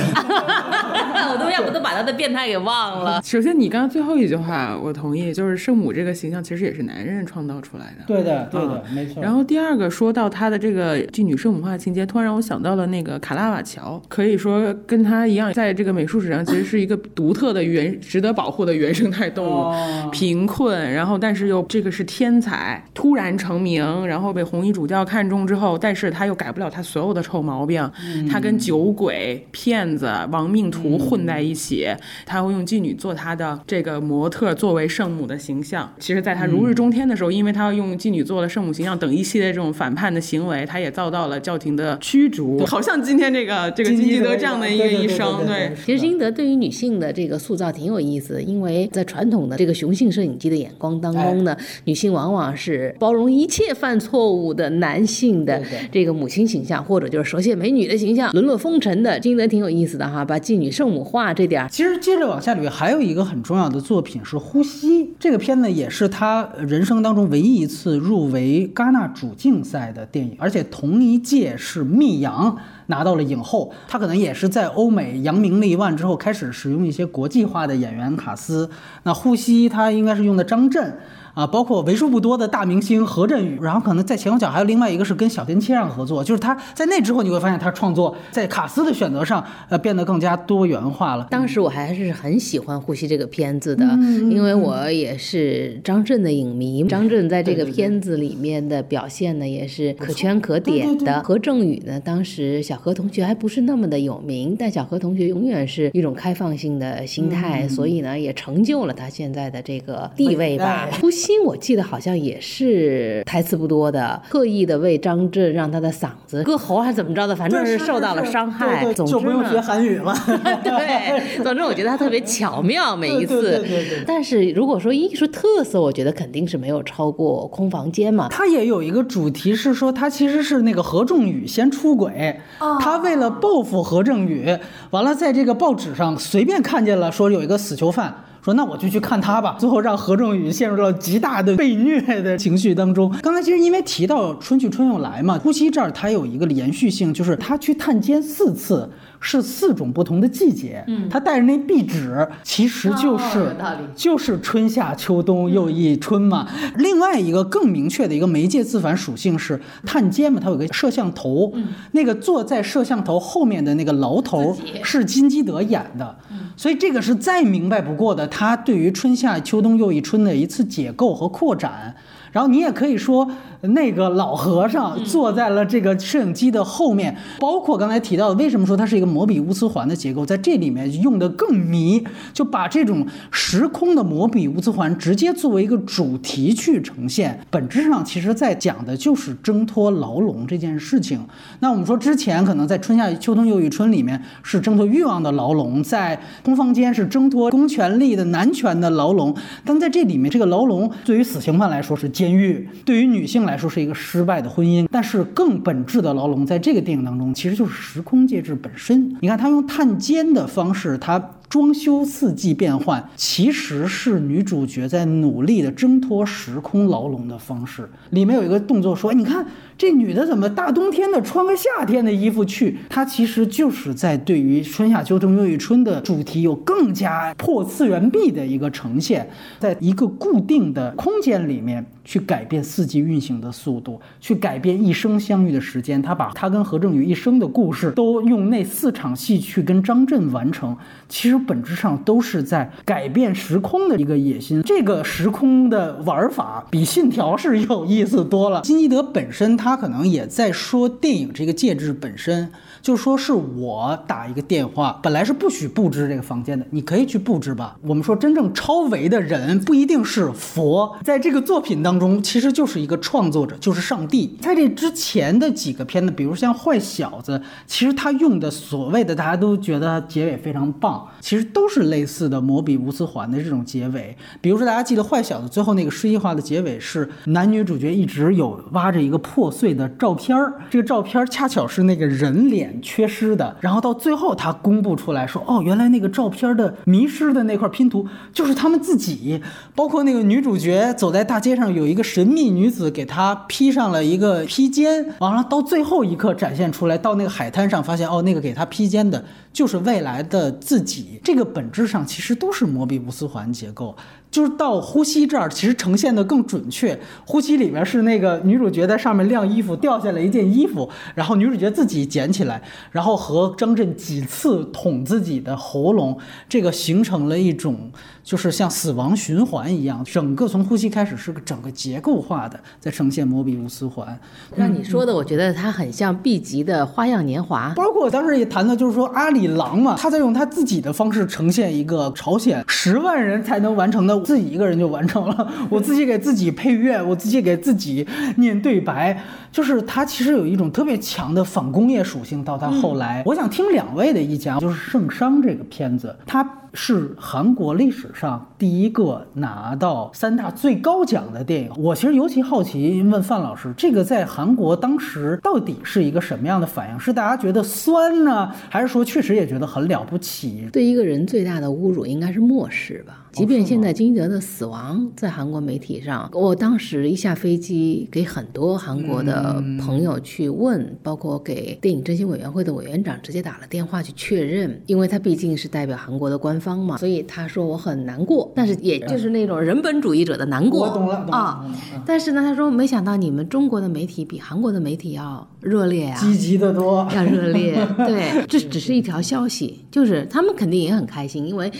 我都要不都把他的变态给忘了。首先，你刚刚最后一句话我同意，就是圣母这个形象其实也是男人创造出来的。对的，对的，没错。然后。第二个说到他的这个妓女圣母化情节，突然让我想到了那个卡拉瓦乔，可以说跟他一样，在这个美术史上其实是一个独特的原值得保护的原生态动物，贫困，然后但是又这个是天才，突然成名，然后被红衣主教看中之后，但是他又改不了他所有的臭毛病，他跟酒鬼、骗子、亡命徒混在一起，他会用妓女做他的这个模特作为圣母的形象。其实，在他如日中天的时候，因为他要用妓女做了圣母形象等一系列。这种反叛的行为，他也遭到了教廷的驱逐。好像今天这个这个金基德这样的一个医生，对。其实金基德对于女性的这个塑造挺有意思，因为在传统的这个雄性摄影机的眼光当中呢，女性往往是包容一切犯错误的男性的这个母亲形象，或者就是蛇蝎美女的形象，沦落风尘的。金基德挺有意思的哈，把妓女圣母化这点。其实接着往下捋，还有一个很重要的作品是《呼吸》这个片子，也是他人生当中唯一一次入围戛纳主。竞赛的电影，而且同一届是《密阳》拿到了影后，他可能也是在欧美扬名立万之后，开始使用一些国际化的演员卡斯。那《呼吸》他应该是用的张震。啊，包括为数不多的大明星何振宇，然后可能在前后脚还有另外一个是跟小田切让合作，就是他在那之后你会发现他创作在卡斯的选择上呃变得更加多元化了。当时我还是很喜欢《呼吸》这个片子的，因为我也是张震的影迷，张震在这个片子里面的表现呢也是可圈可点的。何振宇呢，当时小何同学还不是那么的有名，但小何同学永远是一种开放性的心态，所以呢也成就了他现在的这个地位吧。呼吸。心我记得好像也是台词不多的，特意的为张震让他的嗓子割喉还是怎么着的，反正是受到了伤害。总之就不用学韩语了。*laughs* 对，总之我觉得他特别巧妙每一次。对对对。但是如果说艺术特色，我觉得肯定是没有超过空房间嘛。他也有一个主题是说，他其实是那个何仲宇先出轨，他为了报复何正宇，完了在这个报纸上随便看见了说有一个死囚犯。说那我就去看他吧，最后让何正宇陷入了极大的被虐的情绪当中。刚才其实因为提到春去春又来嘛，呼吸这儿它有一个延续性，就是他去探监四次。是四种不同的季节。嗯，他带着那壁纸，其实就是、哦有道理就是春夏秋冬又一春嘛。另外一个更明确的一个媒介自反属性是探监嘛，它有个摄像头，那个坐在摄像头后面的那个牢头是金基德演的，所以这个是再明白不过的。它对于春夏秋冬又一春的一次解构和扩展。然后你也可以说，那个老和尚坐在了这个摄影机的后面，包括刚才提到的，为什么说它是一个摩比乌斯环的结构，在这里面用的更迷，就把这种时空的摩比乌斯环直接作为一个主题去呈现。本质上，其实在讲的就是挣脱牢笼这件事情。那我们说之前可能在春夏秋冬又一春里面是挣脱欲望的牢笼，在空房间是挣脱公权力的男权的牢笼，但在这里面，这个牢笼对于死刑犯来说是监狱，对于女性来说是一个失败的婚姻。但是更本质的牢笼，在这个电影当中其实就是时空介质本身。你看，他用探监的方式，他。装修四季变换，其实是女主角在努力的挣脱时空牢笼的方式。里面有一个动作说：“你看这女的怎么大冬天的穿个夏天的衣服去？”她其实就是在对于春夏秋冬又一春的主题有更加破次元壁的一个呈现，在一个固定的空间里面去改变四季运行的速度，去改变一生相遇的时间。她把她跟何正宇一生的故事都用那四场戏去跟张震完成，其实。本质上都是在改变时空的一个野心。这个时空的玩法比《信条》是有意思多了。金基德本身他可能也在说电影这个介质本身，就说是我打一个电话，本来是不许布置这个房间的，你可以去布置吧。我们说真正超维的人不一定是佛，在这个作品当中其实就是一个创作者，就是上帝。在这之前的几个片子，比如像《坏小子》，其实他用的所谓的大家都觉得结尾非常棒。其实都是类似的摩比乌斯环的这种结尾，比如说大家记得坏小子最后那个诗意化的结尾是男女主角一直有挖着一个破碎的照片儿，这个照片儿恰巧是那个人脸缺失的，然后到最后他公布出来说，哦，原来那个照片的迷失的那块拼图就是他们自己，包括那个女主角走在大街上，有一个神秘女子给她披上了一个披肩，完了到最后一刻展现出来，到那个海滩上发现，哦，那个给她披肩的就是未来的自己。这个本质上其实都是摩比乌斯环结构，就是到呼吸这儿，其实呈现的更准确。呼吸里面是那个女主角在上面晾衣服，掉下来一件衣服，然后女主角自己捡起来，然后和张震几次捅自己的喉咙，这个形成了一种就是像死亡循环一样，整个从呼吸开始是个整个结构化的在呈现摩比乌斯环。那你说的，我觉得它很像 B 级的《花样年华》。包括我当时也谈到，就是说阿里郎嘛，他在用他自己的方式呈现一个朝鲜十万人才能完成的，自己一个人就完成了。我自己给自己配乐，我自己给自己念对白，就是他其实有一种特别强的反工业属性。到他后来，我想听两位的意见，就是《圣殇》这个片子，它是韩国历史上第一个拿到三大最高奖的电影。我其实尤其好奇问范老师，这个在韩国当时到底是一个什么样的反应？是大家觉得酸呢，还是说确实也觉得很了不起？对一个人最大的侮辱应该是漠视吧。即便现在金基德的死亡在韩国媒体上，我当时一下飞机，给很多韩国的朋友去问，包括给电影振兴委员会的委员长直接打了电话去确认，因为他毕竟是代表韩国的官方嘛，所以他说我很难过，但是也就是那种人本主义者的难过。我懂了啊。但是呢，他说没想到你们中国的媒体比韩国的媒体要热烈啊，积极的多。要热烈。对，这只是一条消息，*laughs* 就是他们肯定也很开心，因为。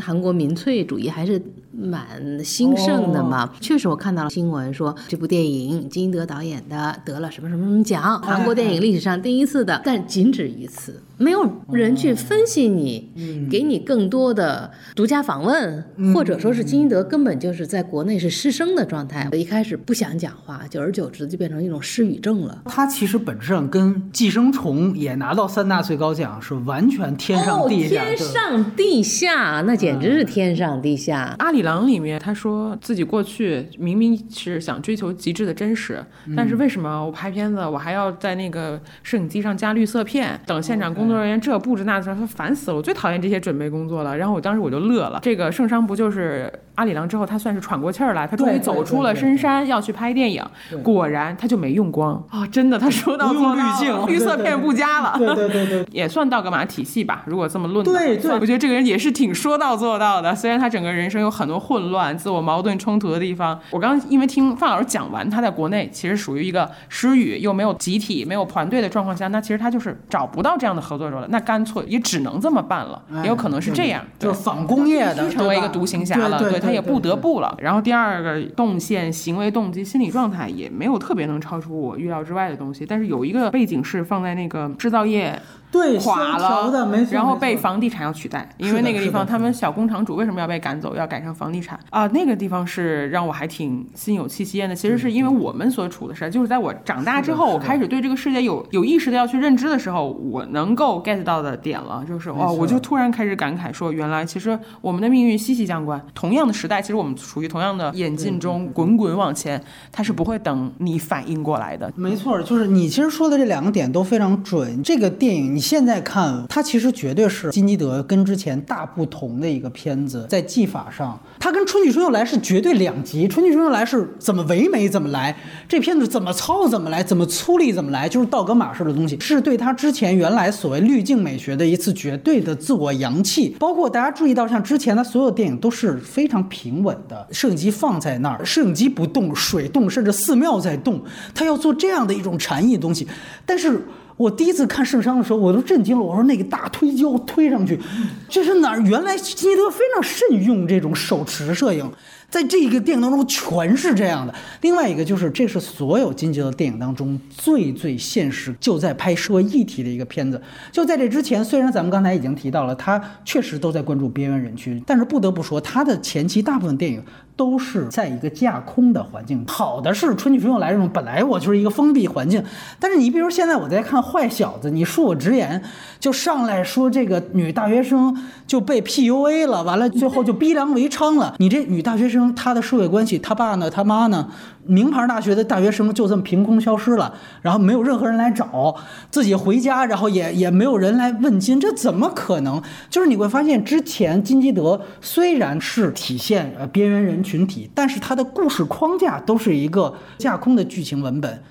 韩国民粹主义还是蛮兴盛的嘛，确实我看到了新闻说这部电影金英德导演的得了什么什么什么奖，韩国电影历史上第一次的，但仅止于此，没有人去分析你，给你更多的独家访问，或者说是金基德根本就是在国内是失声的状态，一开始不想讲话，久而久之就变成一种失语症了。他其实本质上跟《寄生虫》也拿到三大最高奖是完全天上地下哦、天。上地下，那简直是天上地下。阿里郎里面他说自己过去明明是想追求极致的真实，但是为什么我拍片子我还要在那个摄影机上加绿色片，等现场工工作人员这布置那，他说烦死了，我最讨厌这些准备工作了。然后我当时我就乐了，这个圣商不就是阿里郎之后，他算是喘过气儿来，他终于走出了深山，要去拍电影。果然，他就没用光啊、真的，他说到用滤镜 *laughs* 绿色片不加了。对对对对，也算道格玛体系吧，如果这么论的话。对对我觉得这个人也是挺说到做到的。虽然他整个人生有很多混乱、自我矛盾冲突的地方，我刚刚因为听范老师讲完，他在国内其实属于一个失语又没有集体、没有团队的状况下，那其实他就是找不到这样的合作者了，那干脆也只能这么办了，哎也有可能是这样，就是仿工业的，成为一个独行侠了，对对他也不得不了。然后第二个动线、行为动机、心理状态也没有特别能超出我预料之外的东西，但是有一个背景是放在那个制造业对垮了，然后被房地产要取代，因为那个地方他们小工厂主为什么要被赶走，要改成房地产啊？那个地方是让我还挺心有戚戚焉的。其实是因为我们所处的事儿，就是在我长大之后，我开始对这个世界有有意识的要去认知的时候，我能够 get 到的点了，就是哦，我就突然开始感慨说，原来其实我们的命运息息相关。同样的时代，其实我们处于同样的演进中，滚滚往前，它是不会等你反应过来的。没错，就是你其实说的这两个点都非常准。这个电影你现在看，它其实绝对是金基德跟之前大不同的一个片子，在技法上，它跟《春去春又来》是绝对两极。《春去春又来》是怎么唯美怎么来，这片子怎么糙怎么来，怎么粗粝怎么来，就是道格玛式的东西，是对他之前原来所谓滤镜美学的一次绝对的自我扬弃。包括大家注意到，像之前的所有电影都是非常平稳的，摄影机放在那儿，摄影机不动，水动，甚至寺庙在动，他要做这样的一种禅意的东西。但是我第一次看圣殇的时候，我都震惊了。我说那个大推胶推上去，这是哪儿？原来基德非常慎用这种手持摄影，在这个电影当中全是这样的。另外一个就是，这是所有金杰的电影当中最最现实，就在拍社会议题的一个片子。就在这之前，虽然咱们刚才已经提到了，他确实都在关注边缘人群，但是不得不说，他的前期大部分电影都是在一个架空的环境。好的是《春去春又来》这种，本来我就是一个封闭环境，但是你比如现在我在看《坏小子》，你恕我直言，就上来说这个女大学生就被 PUA 了，完了最后就逼良为娼了。你这女大学生他的社会关系，他爸呢，他妈呢，名牌大学的大学生就这么凭空消失了，然后没有任何人来找，自己回家，然后也也没有人来问津，这怎么可能？就是你会发现，之前金基德虽然是体现呃边缘人群体，但是他的故事框架都是一个架空的剧情文本。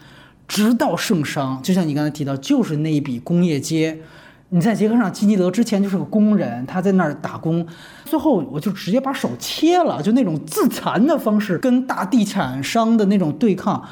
直到圣殇，就像你刚才提到，就是那一笔工业街。你在捷克上基尼德之前就是个工人，他在那儿打工，最后我就直接把手切了，就那种自残的方式跟大地产商的那种对抗。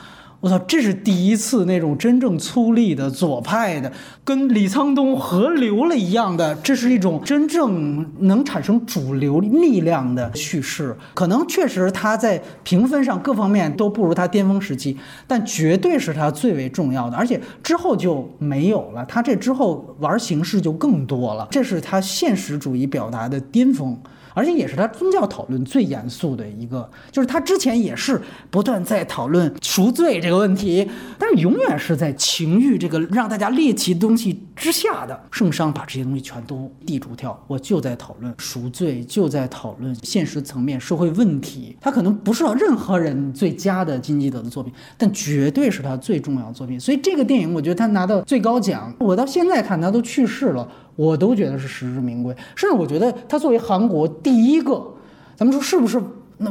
我操，这是第一次那种真正粗粝的左派的，跟李沧东合流了一样的，这是一种真正能产生主流力量的叙事。可能确实他在评分上各方面都不如他巅峰时期，但绝对是他最为重要的。而且之后就没有了，他这之后玩形式就更多了，这是他现实主义表达的巅峰。而且也是他宗教讨论最严肃的一个，就是他之前也是不断在讨论赎罪这个问题，但是永远是在情欲这个让大家猎奇东西之下的。圣商把这些东西全都地主跳，我就在讨论赎罪，就在讨论现实层面社会问题。他可能不是任何人最佳的金基德的作品，但绝对是他最重要的作品。所以这个电影，我觉得他拿到最高奖，我到现在看他都去世了。我都觉得是实至名归，甚至我觉得他作为韩国第一个，咱们说是不是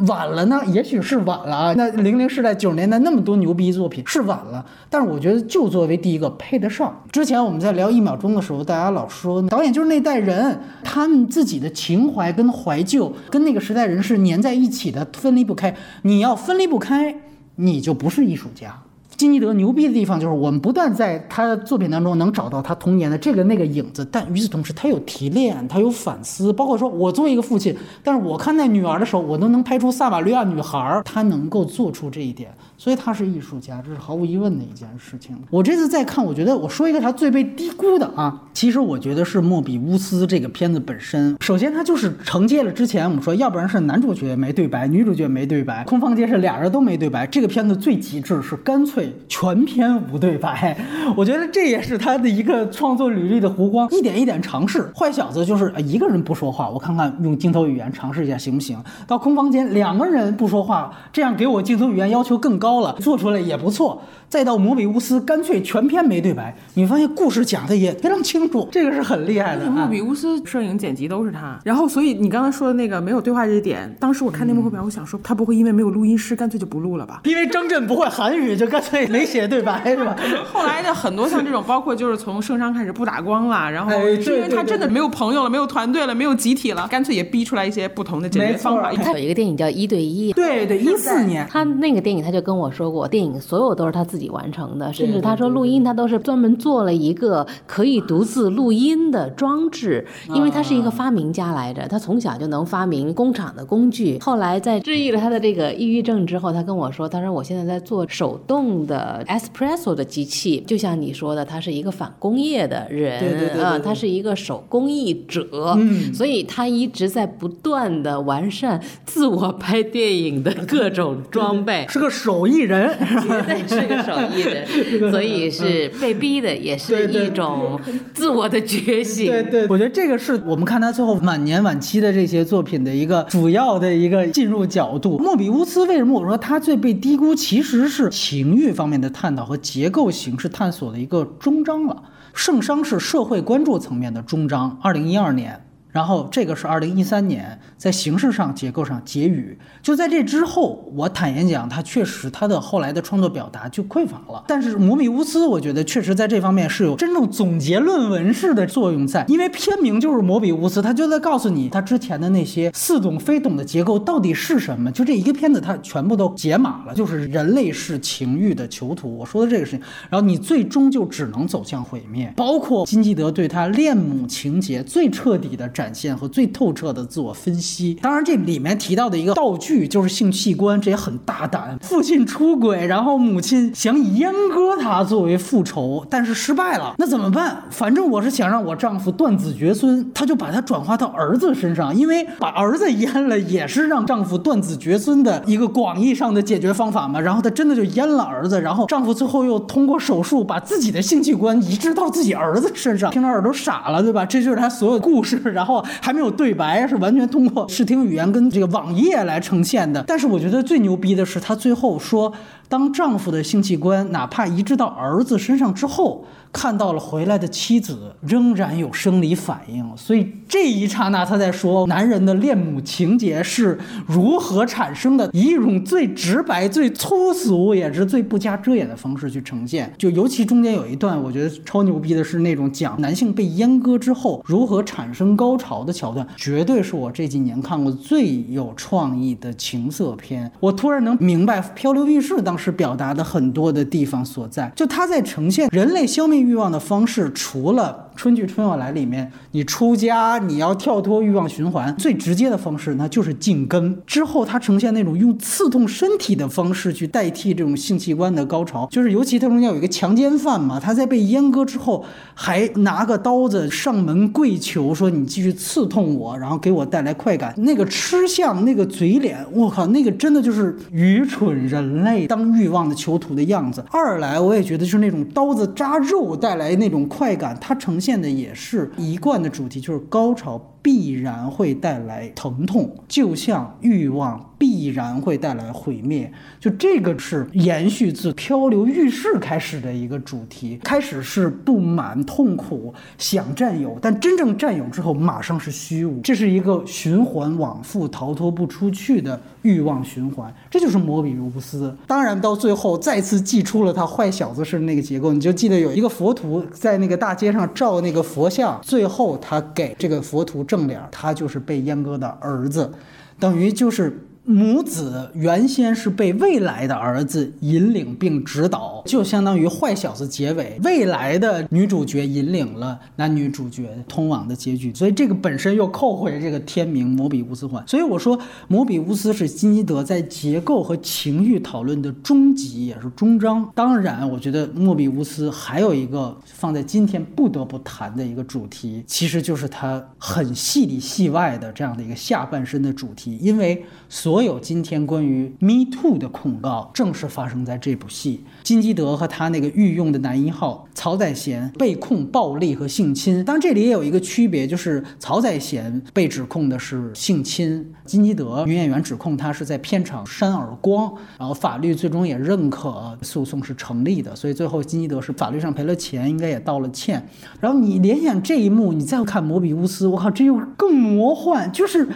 晚了呢？也许是晚了啊。那零零时代九十年代那么多牛逼作品是晚了，但是我觉得就作为第一个配得上。之前我们在聊一秒钟的时候，大家老说导演就是那代人，他们自己的情怀跟怀旧跟那个时代人是粘在一起的，分离不开。你要分离不开，你就不是艺术家。金基德牛逼的地方就是我们不断在他的作品当中能找到他童年的这个那个影子，但与此同时他有提炼，他有反思，包括说我作为一个父亲，但是我看待女儿的时候，我都能拍出萨瓦利亚女孩，他能够做出这一点，所以他是艺术家，这是毫无疑问的一件事情。我这次再看，我觉得我说一个他最被低估的啊，其实我觉得是莫比乌斯这个片子本身。首先，他就是承接了之前我们说，要不然是男主角没对白，女主角没对白，空房间是俩人都没对白，这个片子最极致是干脆。全篇无对白。*laughs* 我觉得这也是他的一个创作履历的弧光，一点一点尝试。坏小子就是一个人不说话，我看看用镜头语言尝试一下行不行。到空房间两个人不说话，这样给我镜头语言要求更高了，做出来也不错。再到摩比乌斯，干脆全篇没对白，你发现故事讲的也非常清楚，这个是很厉害的。莫比乌斯摄影剪辑都是他，然后所以你刚刚说的那个没有对话这一点，当时我看那幕后表，我想说他不会因为没有录音师，干脆就不录了吧？因为张震不会韩语，就干脆没写对白是吧？后来的很多像这种，包括就是从圣商开始不打光了，然后是因为他真的没有朋友了，没有团队了，没有集体了，干脆也逼出来一些不同的解决方法。他有一个电影叫《一对一》，对对，一四年，他那个电影他就跟我说过，电影所有都是他自己完成的。甚至他说录音，他都是专门做了一个可以独自录音的装置，因为他是一个发明家来着，他从小就能发明工厂的工具。后来在治愈了他的这个抑郁症之后，他跟我说，他说我现在在做手动的 espresso 的机器，就像你说的，他是一个反工业的人啊，他是一个手工艺者，所以他一直在不断的完善自我拍电影的各种装备，*laughs* 是个手艺人，绝 *laughs* 对是个手艺人。所以 *laughs* 是被逼的，也是一种自我的觉醒。对对，我觉得这个是我们看他最后晚年晚期的这些作品的一个主要的一个进入角度。莫比乌斯为什么我说他最被低估，其实是情欲方面的探讨和结构形式探索的一个终章了。圣殇是社会关注层面的终章，二零一二年。然后这个是二零一三年，在形式上、结构上结语。就在这之后，我坦言讲，他确实他的后来的创作表达就匮乏了。但是摩比乌斯，我觉得确实在这方面是有真正总结论文式的作用在，因为片名就是摩比乌斯，他就在告诉你他之前的那些似懂非懂的结构到底是什么。就这一个片子，他全部都解码了，就是人类是情欲的囚徒。我说的这个事情，然后你最终就只能走向毁灭。包括金基德对他恋母情节最彻底的展。展现和最透彻的自我分析。当然，这里面提到的一个道具就是性器官，这也很大胆。父亲出轨，然后母亲想以阉割他作为复仇，但是失败了。那怎么办？反正我是想让我丈夫断子绝孙，他就把它转化到儿子身上，因为把儿子阉了也是让丈夫断子绝孙的一个广义上的解决方法嘛。然后他真的就阉了儿子，然后丈夫最后又通过手术把自己的性器官移植到自己儿子身上，听到耳朵傻了，对吧？这就是他所有故事，然后。还没有对白，是完全通过视听语言跟这个网页来呈现的。但是我觉得最牛逼的是，他最后说，当丈夫的性器官哪怕移植到儿子身上之后。看到了回来的妻子，仍然有生理反应，所以这一刹那，他在说男人的恋母情节是如何产生的，以一种最直白、最粗俗，也是最不加遮掩的方式去呈现。就尤其中间有一段，我觉得超牛逼的是那种讲男性被阉割之后如何产生高潮的桥段，绝对是我这几年看过最有创意的情色片。我突然能明白《漂流浴室》当是表达的很多的地方所在，就他在呈现人类消灭。欲望的方式，除了。春去春又来里面，你出家，你要跳脱欲望循环，最直接的方式那就是静根。之后它呈现那种用刺痛身体的方式去代替这种性器官的高潮，就是尤其它中间有一个强奸犯嘛，他在被阉割之后还拿个刀子上门跪求说你继续刺痛我，然后给我带来快感。那个吃相，那个嘴脸，我靠，那个真的就是愚蠢人类当欲望的囚徒的样子。二来我也觉得就是那种刀子扎肉带来那种快感，它呈。现的也是一贯的主题，就是高潮必然会带来疼痛，就像欲望。必然会带来毁灭，就这个是延续自漂流浴室开始的一个主题。开始是不满、痛苦、想占有，但真正占有之后，马上是虚无。这是一个循环往复、逃脱不出去的欲望循环。这就是摩比乌斯。当然，到最后再次祭出了他坏小子式那个结构。你就记得有一个佛徒在那个大街上照那个佛像，最后他给这个佛徒正脸，他就是被阉割的儿子，等于就是。母子原先是被未来的儿子引领并指导，就相当于坏小子结尾，未来的女主角引领了男女主角通往的结局，所以这个本身又扣回这个天名摩比乌斯环。所以我说摩比乌斯是金基德在结构和情欲讨论的终极，也是终章。当然，我觉得莫比乌斯还有一个放在今天不得不谈的一个主题，其实就是他很戏里戏外的这样的一个下半身的主题，因为所。所有今天关于 Me Too 的控告，正是发生在这部戏。金基德和他那个御用的男一号曹宰贤被控暴力和性侵。当然，这里也有一个区别，就是曹宰贤被指控的是性侵，金基德女演员指控他是在片场扇耳光。然后法律最终也认可诉讼是成立的，所以最后金基德是法律上赔了钱，应该也道了歉。然后你联想这一幕，你再看摩比乌斯，我靠，这又更魔幻，就是。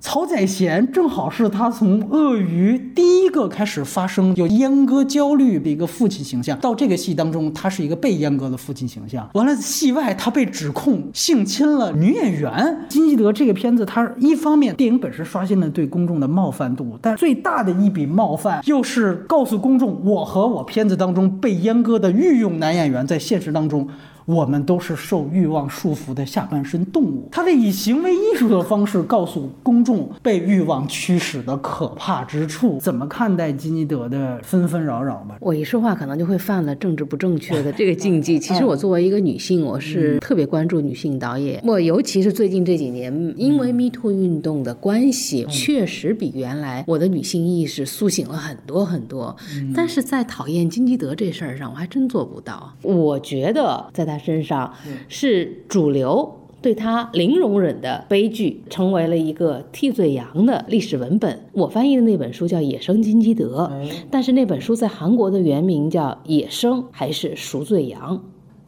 曹宰贤正好是他从鳄鱼第一个开始发生有阉割焦虑的一个父亲形象，到这个戏当中，他是一个被阉割的父亲形象。完了，戏外他被指控性侵了女演员金基德。这个片子，他一方面电影本身刷新了对公众的冒犯度，但最大的一笔冒犯又是告诉公众，我和我片子当中被阉割的御用男演员在现实当中。我们都是受欲望束缚的下半身动物。他在以行为艺术的方式告诉公众被欲望驱使的可怕之处。怎么看待金基德的纷纷扰扰吧？我一说话可能就会犯了政治不正确的这个禁忌。其实我作为一个女性，我是特别关注女性导演。我尤其是最近这几年，因为 Me Too 运动的关系，确实比原来我的女性意识苏醒了很多很多。但是在讨厌金基德这事儿上，我还真做不到。我觉得在他。身上是主流对他零容忍的悲剧，成为了一个替罪羊的历史文本。我翻译的那本书叫《野生金基德》，但是那本书在韩国的原名叫《野生》还是《赎罪羊》，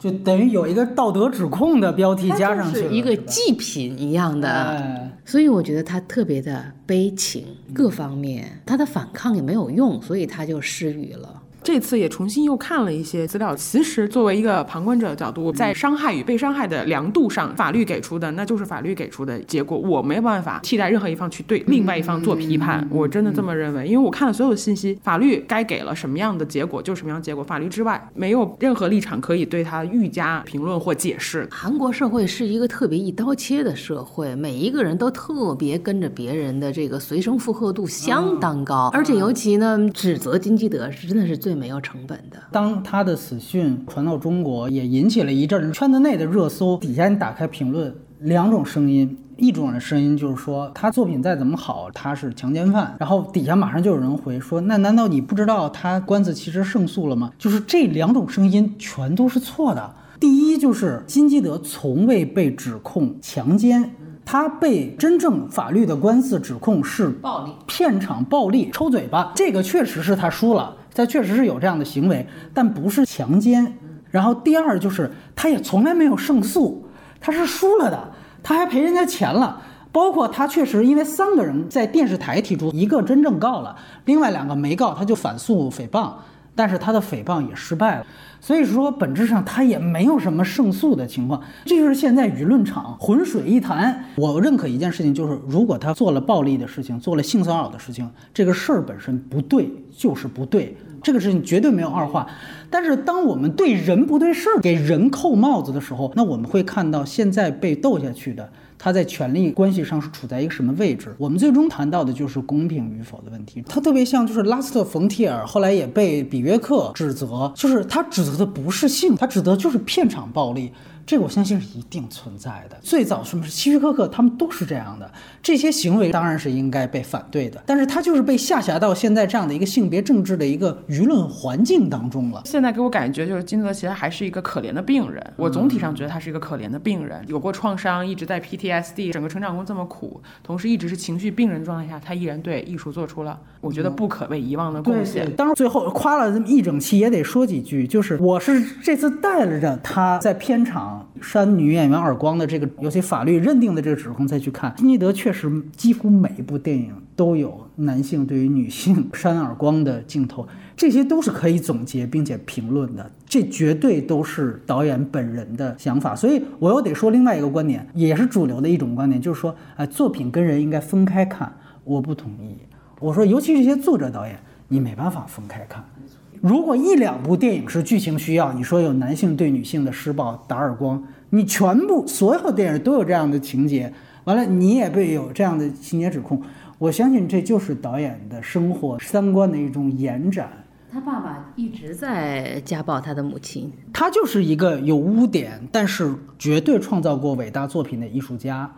就等于有一个道德指控的标题加上去，*laughs* 一个祭品一样的。所以我觉得他特别的悲情，各方面他的反抗也没有用，所以他就失语了。这次也重新又看了一些资料，其实作为一个旁观者的角度，在伤害与被伤害的量度上，法律给出的那就是法律给出的结果，我没有办法替代任何一方去对另外一方做批判，我真的这么认为，因为我看了所有的信息，法律该给了什么样的结果就什么样的结果，法律之外没有任何立场可以对他愈加评论或解释。韩国社会是一个特别一刀切的社会，每一个人都特别跟着别人的这个随声附和度相当高，而且尤其呢，指责金基德是真的是最。没有成本的。当他的死讯传到中国，也引起了一阵圈子内的热搜。底下你打开评论，两种声音，一种的声音就是说他作品再怎么好，他是强奸犯。然后底下马上就有人回说，那难道你不知道他官司其实胜诉了吗？就是这两种声音全都是错的。第一就是金基德从未被指控强奸。他被真正法律的官司指控是暴力、片场暴力、抽嘴巴，这个确实是他输了，他确实是有这样的行为，但不是强奸。然后第二就是，他也从来没有胜诉，他是输了的，他还赔人家钱了。包括他确实因为三个人在电视台提出，一个真正告了，另外两个没告，他就反诉诽谤，但是他的诽谤也失败了。所以说，本质上他也没有什么胜诉的情况，这就是现在舆论场浑水一潭。我认可一件事情，就是如果他做了暴力的事情，做了性骚扰的事情，这个事儿本身不对，就是不对，这个事情绝对没有二话。但是当我们对人不对事儿，给人扣帽子的时候，那我们会看到现在被斗下去的。他在权力关系上是处在一个什么位置？我们最终谈到的就是公平与否的问题。他特别像就是拉斯特冯提尔，后来也被比约克指责，就是他指责的不是性，他指责就是片场暴力。这个我相信是一定存在的。最早什么希区柯克他们都是这样的，这些行为当然是应该被反对的。但是他就是被下辖到现在这样的一个性别政治的一个舆论环境当中了。现在给我感觉就是金泽其实还是一个可怜的病人。我总体上觉得他是一个可怜的病人，有过创伤，一直在 PTSD，整个成长过这么苦，同时一直是情绪病人状态下，他依然对艺术做出了我觉得不可被遗忘的贡献。当然最后夸了这么一整期，也得说几句，就是我是这次带着他在片场。扇女演员耳光的这个，尤其法律认定的这个指控，再去看金基德，确实几乎每一部电影都有男性对于女性扇耳光的镜头，这些都是可以总结并且评论的，这绝对都是导演本人的想法。所以我又得说另外一个观点，也是主流的一种观点，就是说，哎，作品跟人应该分开看。我不同意，我说，尤其这些作者导演，你没办法分开看。如果一两部电影是剧情需要，你说有男性对女性的施暴、打耳光，你全部所有电影都有这样的情节，完了你也被有这样的情节指控，我相信这就是导演的生活三观的一种延展。他爸爸一直在家暴他的母亲，他就是一个有污点，但是绝对创造过伟大作品的艺术家。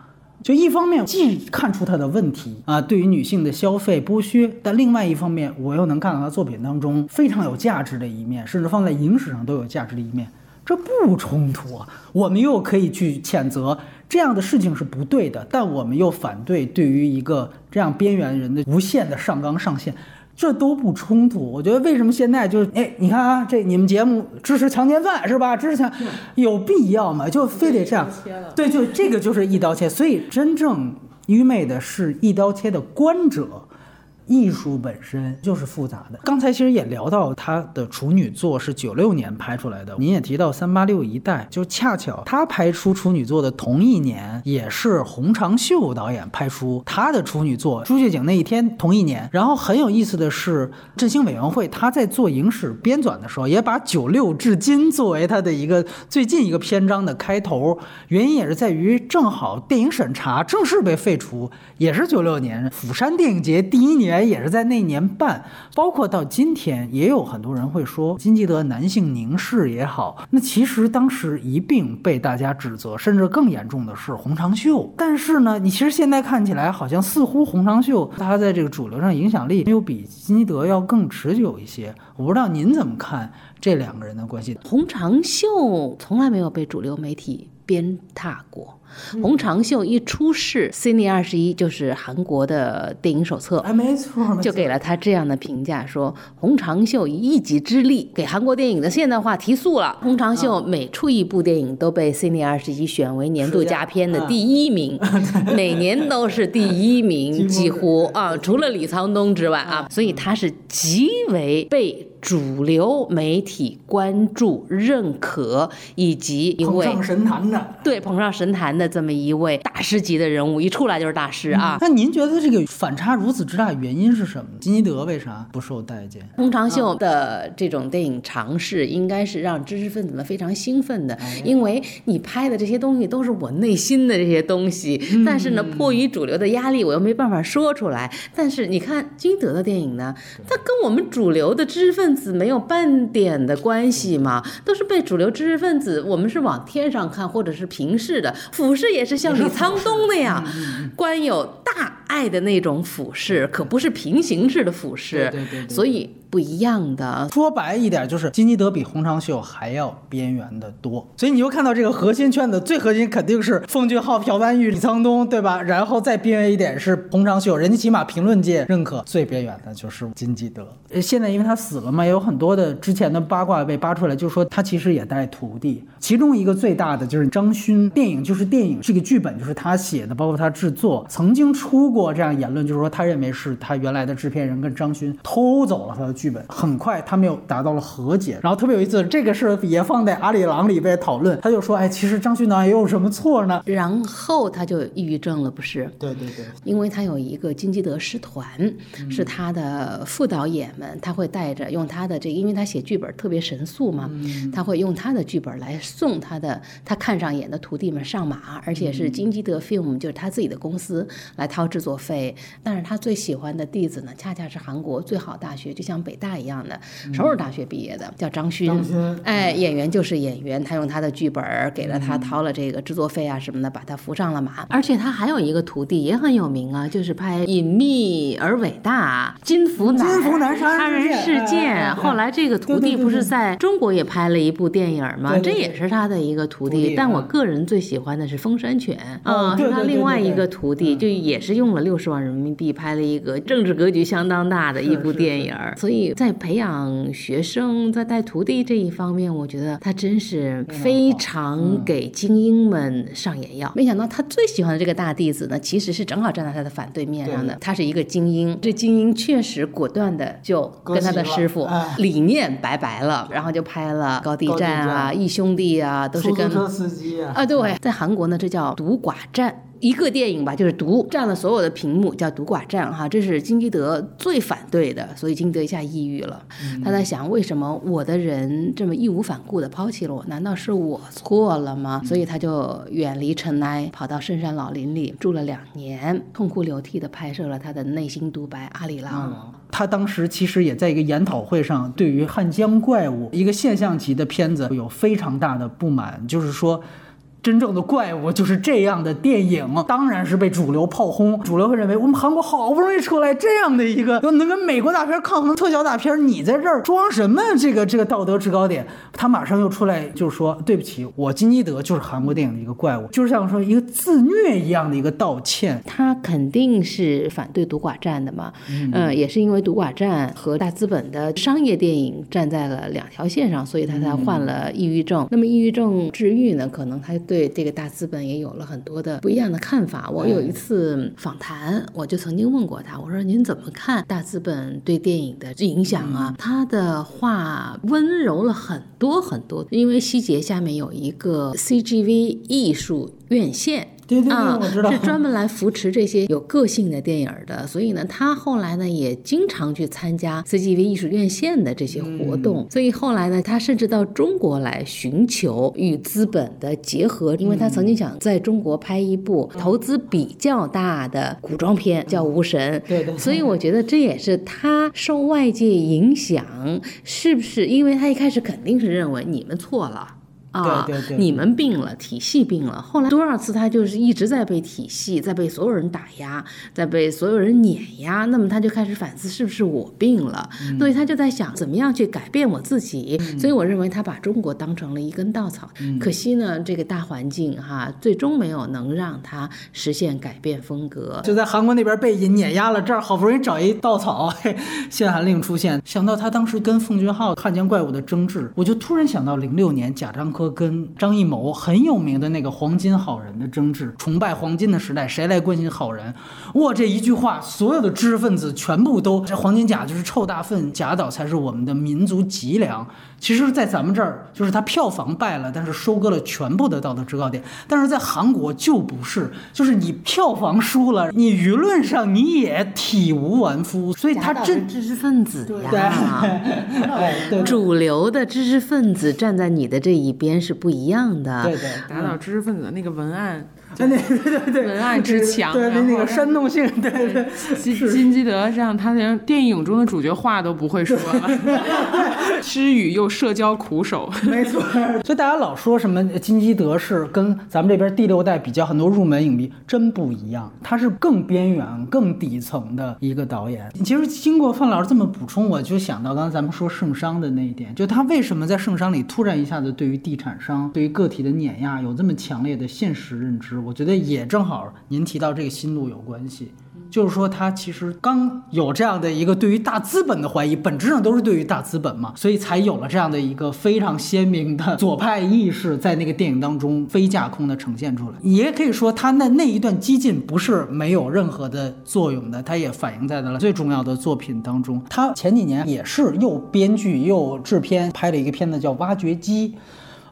就一方面既看出他的问题啊，对于女性的消费剥削，但另外一方面我又能看到他作品当中非常有价值的一面，甚至放在影史上都有价值的一面，这不冲突啊。我们又可以去谴责这样的事情是不对的，但我们又反对对于一个这样边缘人的无限的上纲上线。这都不冲突，我觉得为什么现在就是哎，你看啊，这你们节目支持强奸犯是吧？支持强，有必要吗？就非得这样？对，就这个就是一刀切。所以真正愚昧的是一刀切的观者。艺术本身就是复杂的。刚才其实也聊到他的处女作是九六年拍出来的，您也提到三八六一代，就恰巧他拍出处女作的同一年，也是洪长秀导演拍出他的处女作《朱雀井那一天》同一年。然后很有意思的是，振兴委员会他在做影史编纂的时候，也把九六至今作为他的一个最近一个篇章的开头。原因也是在于，正好电影审查正式被废除，也是九六年釜山电影节第一年。也是在那年办，包括到今天，也有很多人会说金基德男性凝视也好。那其实当时一并被大家指责，甚至更严重的是洪长秀。但是呢，你其实现在看起来，好像似乎洪长秀他在这个主流上影响力又比金基德要更持久一些。我不知道您怎么看这两个人的关系？洪长秀从来没有被主流媒体鞭挞过。洪长秀一出世，Cine 二十一就是韩国的电影手册，哎，没错，就给了他这样的评价，说洪长秀以一己之力给韩国电影的现代化提速了。洪长秀每出一部电影都被 Cine 二十一选为年度佳片的第一名，*laughs* 每年都是第一名，几乎啊，除了李沧东之外啊，所以他是极为被。主流媒体关注、认可，以及一位捧上神坛的，对捧上神坛的这么一位大师级的人物，一出来就是大师啊。那您觉得这个反差如此之大，原因是什么？金基德为啥不受待见？宫长秀的这种电影尝试，应该是让知识分子们非常兴奋的，因为你拍的这些东西都是我内心的这些东西，但是呢，迫于主流的压力，我又没办法说出来。但是你看金德的电影呢，它跟我们主流的知识分子没有半点的关系嘛，都是被主流知识分子，我们是往天上看，或者是平视的，俯视也是像李沧东那样，官有大爱的那种俯视，可不是平行式的俯视，对对对，所以。不一样的，说白一点，就是金基德比洪长秀还要边缘的多，所以你就看到这个核心圈子，最核心肯定是奉俊昊、朴赞玉、李沧东，对吧？然后再边缘一点是洪长秀，人家起码评论界认可，最边缘的就是金基德。呃，现在因为他死了嘛，也有很多的之前的八卦被扒出来，就说他其实也带徒弟，其中一个最大的就是张勋，电影就是电影，这个剧本就是他写的，包括他制作，曾经出过这样言论，就是说他认为是他原来的制片人跟张勋偷走了他的。剧本很快，他们又达到了和解。然后特别有意思，这个事也放在《阿里郎》里被讨论。他就说：“哎，其实张勋导演有什么错呢？” *laughs* 然后他就抑郁症了，不是？对对对，因为他有一个金基德师团，是他的副导演们，他会带着用他的这，因为他写剧本特别神速嘛，他会用他的剧本来送他的他看上眼的徒弟们上马，而且是金基德 Film 就是他自己的公司来掏制作费。但是他最喜欢的弟子呢，恰恰是韩国最好大学，就像。北大一样的，首尔大学毕业的，叫张勋。哎，演员就是演员，他用他的剧本给了他掏了这个制作费啊什么的，把他扶上了马。而且他还有一个徒弟也很有名啊，就是拍《隐秘而伟大》《金福南金福南杀人事件》。后来这个徒弟不是在中国也拍了一部电影吗？这也是他的一个徒弟。但我个人最喜欢的是《封山犬》啊，是他另外一个徒弟，就也是用了六十万人民币拍了一个政治格局相当大的一部电影。所以。在培养学生、在带徒弟这一方面，我觉得他真是非常给精英们上眼药。没想到他最喜欢的这个大弟子呢，其实是正好站在他的反对面上的。他是一个精英，这精英确实果断的就跟他的师傅理念拜拜了，然后就拍了《高地战》啊，《义兄弟》啊，都是跟出租车司机啊。啊，对，在韩国呢，这叫独寡战。一个电影吧，就是毒占了所有的屏幕，叫独寡占哈，这是金基德最反对的，所以金基德一下抑郁了。他在想，为什么我的人这么义无反顾的抛弃了我？难道是我错了吗？所以他就远离尘埃，跑到深山老林里住了两年，痛哭流涕的拍摄了他的内心独白《阿里郎》。他当时其实也在一个研讨会上，对于汉江怪物一个现象级的片子有非常大的不满，就是说。真正的怪物就是这样的电影，当然是被主流炮轰。主流会认为我们韩国好不容易出来这样的一个能跟美国大片抗衡特效大片，你在这儿装什么这个这个道德制高点？他马上又出来就说对不起，我金基德就是韩国电影的一个怪物，就是像说一个自虐一样的一个道歉。他肯定是反对独寡战的嘛，嗯，也是因为独寡战和大资本的商业电影站在了两条线上，所以他才患了抑郁症。那么抑郁症治愈呢？可能他对这个大资本也有了很多的不一样的看法。我有一次访谈，我就曾经问过他，我说您怎么看大资本对电影的影响啊？他的话温柔了很多很多，因为希捷下面有一个 CGV 艺术院线。对对对，我知道是专门来扶持这些有个性的电影的，所以呢，他后来呢也经常去参加 CGV 艺术院线的这些活动，所以后来呢，他甚至到中国来寻求与资本的结合，因为他曾经想在中国拍一部投资比较大的古装片，叫《无神》。对 *laughs* 对。所以我觉得这也是他受外界影响，是不是？因为他一开始肯定是认为你们错了。啊，你们病了，体系病了。后来多少次他就是一直在被体系，在被所有人打压，在被所有人碾压。那么他就开始反思，是不是我病了？所以他就在想，怎么样去改变我自己。所以我认为他把中国当成了一根稻草。可惜呢，这个大环境哈，最终没有能让他实现改变风格。就在韩国那边被碾压了，这儿好不容易找一稻草，限韩令出现。想到他当时跟奉俊昊《汉奸怪物》的争执，我就突然想到零六年贾樟柯。跟张艺谋很有名的那个黄金好人的争执，崇拜黄金的时代，谁来关心好人？哇，这一句话，所有的知识分子全部都这黄金甲就是臭大粪，贾岛才是我们的民族脊梁。其实，在咱们这儿，就是它票房败了，但是收割了全部的道德制高点。但是在韩国就不是，就是你票房输了，你舆论上你也体无完肤。所以他真知识分子呀，主流的知识分子站在你的这一边是不一样的。对对，打倒知识分子的那个文案。对对对对，文案之强，对对那个煽动性，对对。金金基德这样，他连电影中的主角话都不会说了，*laughs* 失语又社交苦手，*laughs* 没错。所以大家老说什么金基德是跟咱们这边第六代比较很多入门影迷真不一样，他是更边缘、更底层的一个导演。其实经过范老师这么补充，我就想到刚才咱们说圣商的那一点，就他为什么在圣商里突然一下子对于地产商、对于个体的碾压有这么强烈的现实认知？我觉得也正好，您提到这个心路有关系，就是说他其实刚有这样的一个对于大资本的怀疑，本质上都是对于大资本嘛，所以才有了这样的一个非常鲜明的左派意识在那个电影当中非架空的呈现出来。也可以说他那那一段激进不是没有任何的作用的，他也反映在了最重要的作品当中。他前几年也是又编剧又制片拍了一个片子叫《挖掘机》。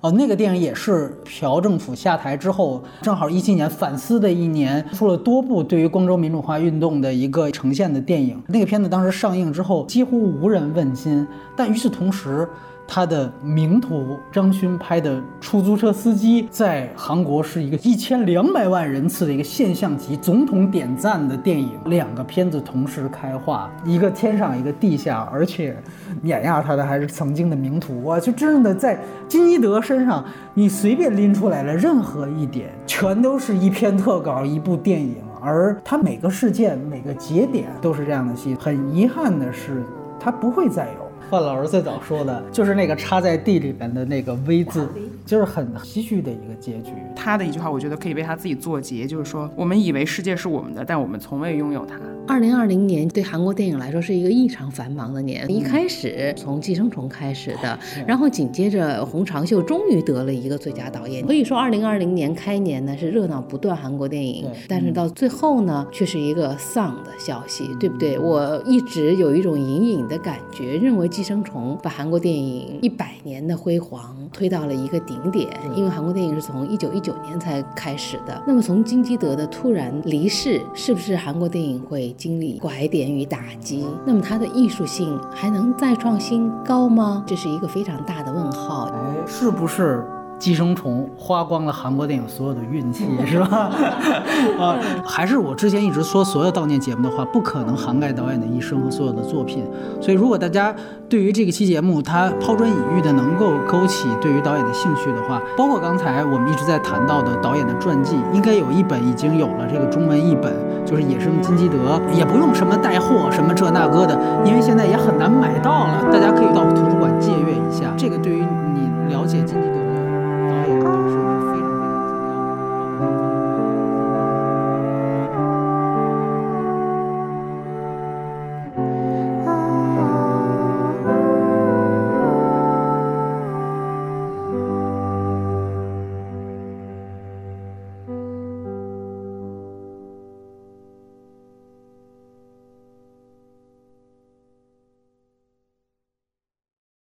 哦，那个电影也是朴政府下台之后，正好一七年反思的一年，出了多部对于光州民主化运动的一个呈现的电影。那个片子当时上映之后，几乎无人问津，但与此同时。他的名图张勋拍的出租车司机，在韩国是一个一千两百万人次的一个现象级、总统点赞的电影。两个片子同时开画，一个天上，一个地下，而且碾压他的还是曾经的名图啊！就真正的在金基德身上，你随便拎出来了任何一点，全都是一篇特稿、一部电影。而他每个事件、每个节点都是这样的戏。很遗憾的是，他不会再有。范老师最早说的就是那个插在地里边的那个 V 字，就是很唏嘘的一个结局。他的一句话，我觉得可以为他自己作结，就是说，我们以为世界是我们的，但我们从未拥有它。二零二零年对韩国电影来说是一个异常繁忙的年。一开始从《寄生虫》开始的，然后紧接着洪长秀终于得了一个最佳导演。可以说，二零二零年开年呢是热闹不断韩国电影，但是到最后呢却是一个丧的消息，对不对？我一直有一种隐隐的感觉，认为《寄生虫》把韩国电影一百年的辉煌推到了一个顶点，因为韩国电影是从一九一九年才开始的。那么从金基德的突然离世，是不是韩国电影会？经历拐点与打击，那么它的艺术性还能再创新高吗？这是一个非常大的问号。哎，是不是寄生虫花光了韩国电影所有的运气，*laughs* 是吧？啊，还是我之前一直说，所有悼念节目的话，不可能涵盖导演的一生和所有的作品。所以，如果大家对于这个期节目它抛砖引玉的能够勾起对于导演的兴趣的话，包括刚才我们一直在谈到的导演的传记，应该有一本已经有了这个中文译本，就是《野生金基德》，也不用什么带货什么这那个的，因为现在也很难买到了，大家可以到图书馆借阅一下。这个对于你了解金基。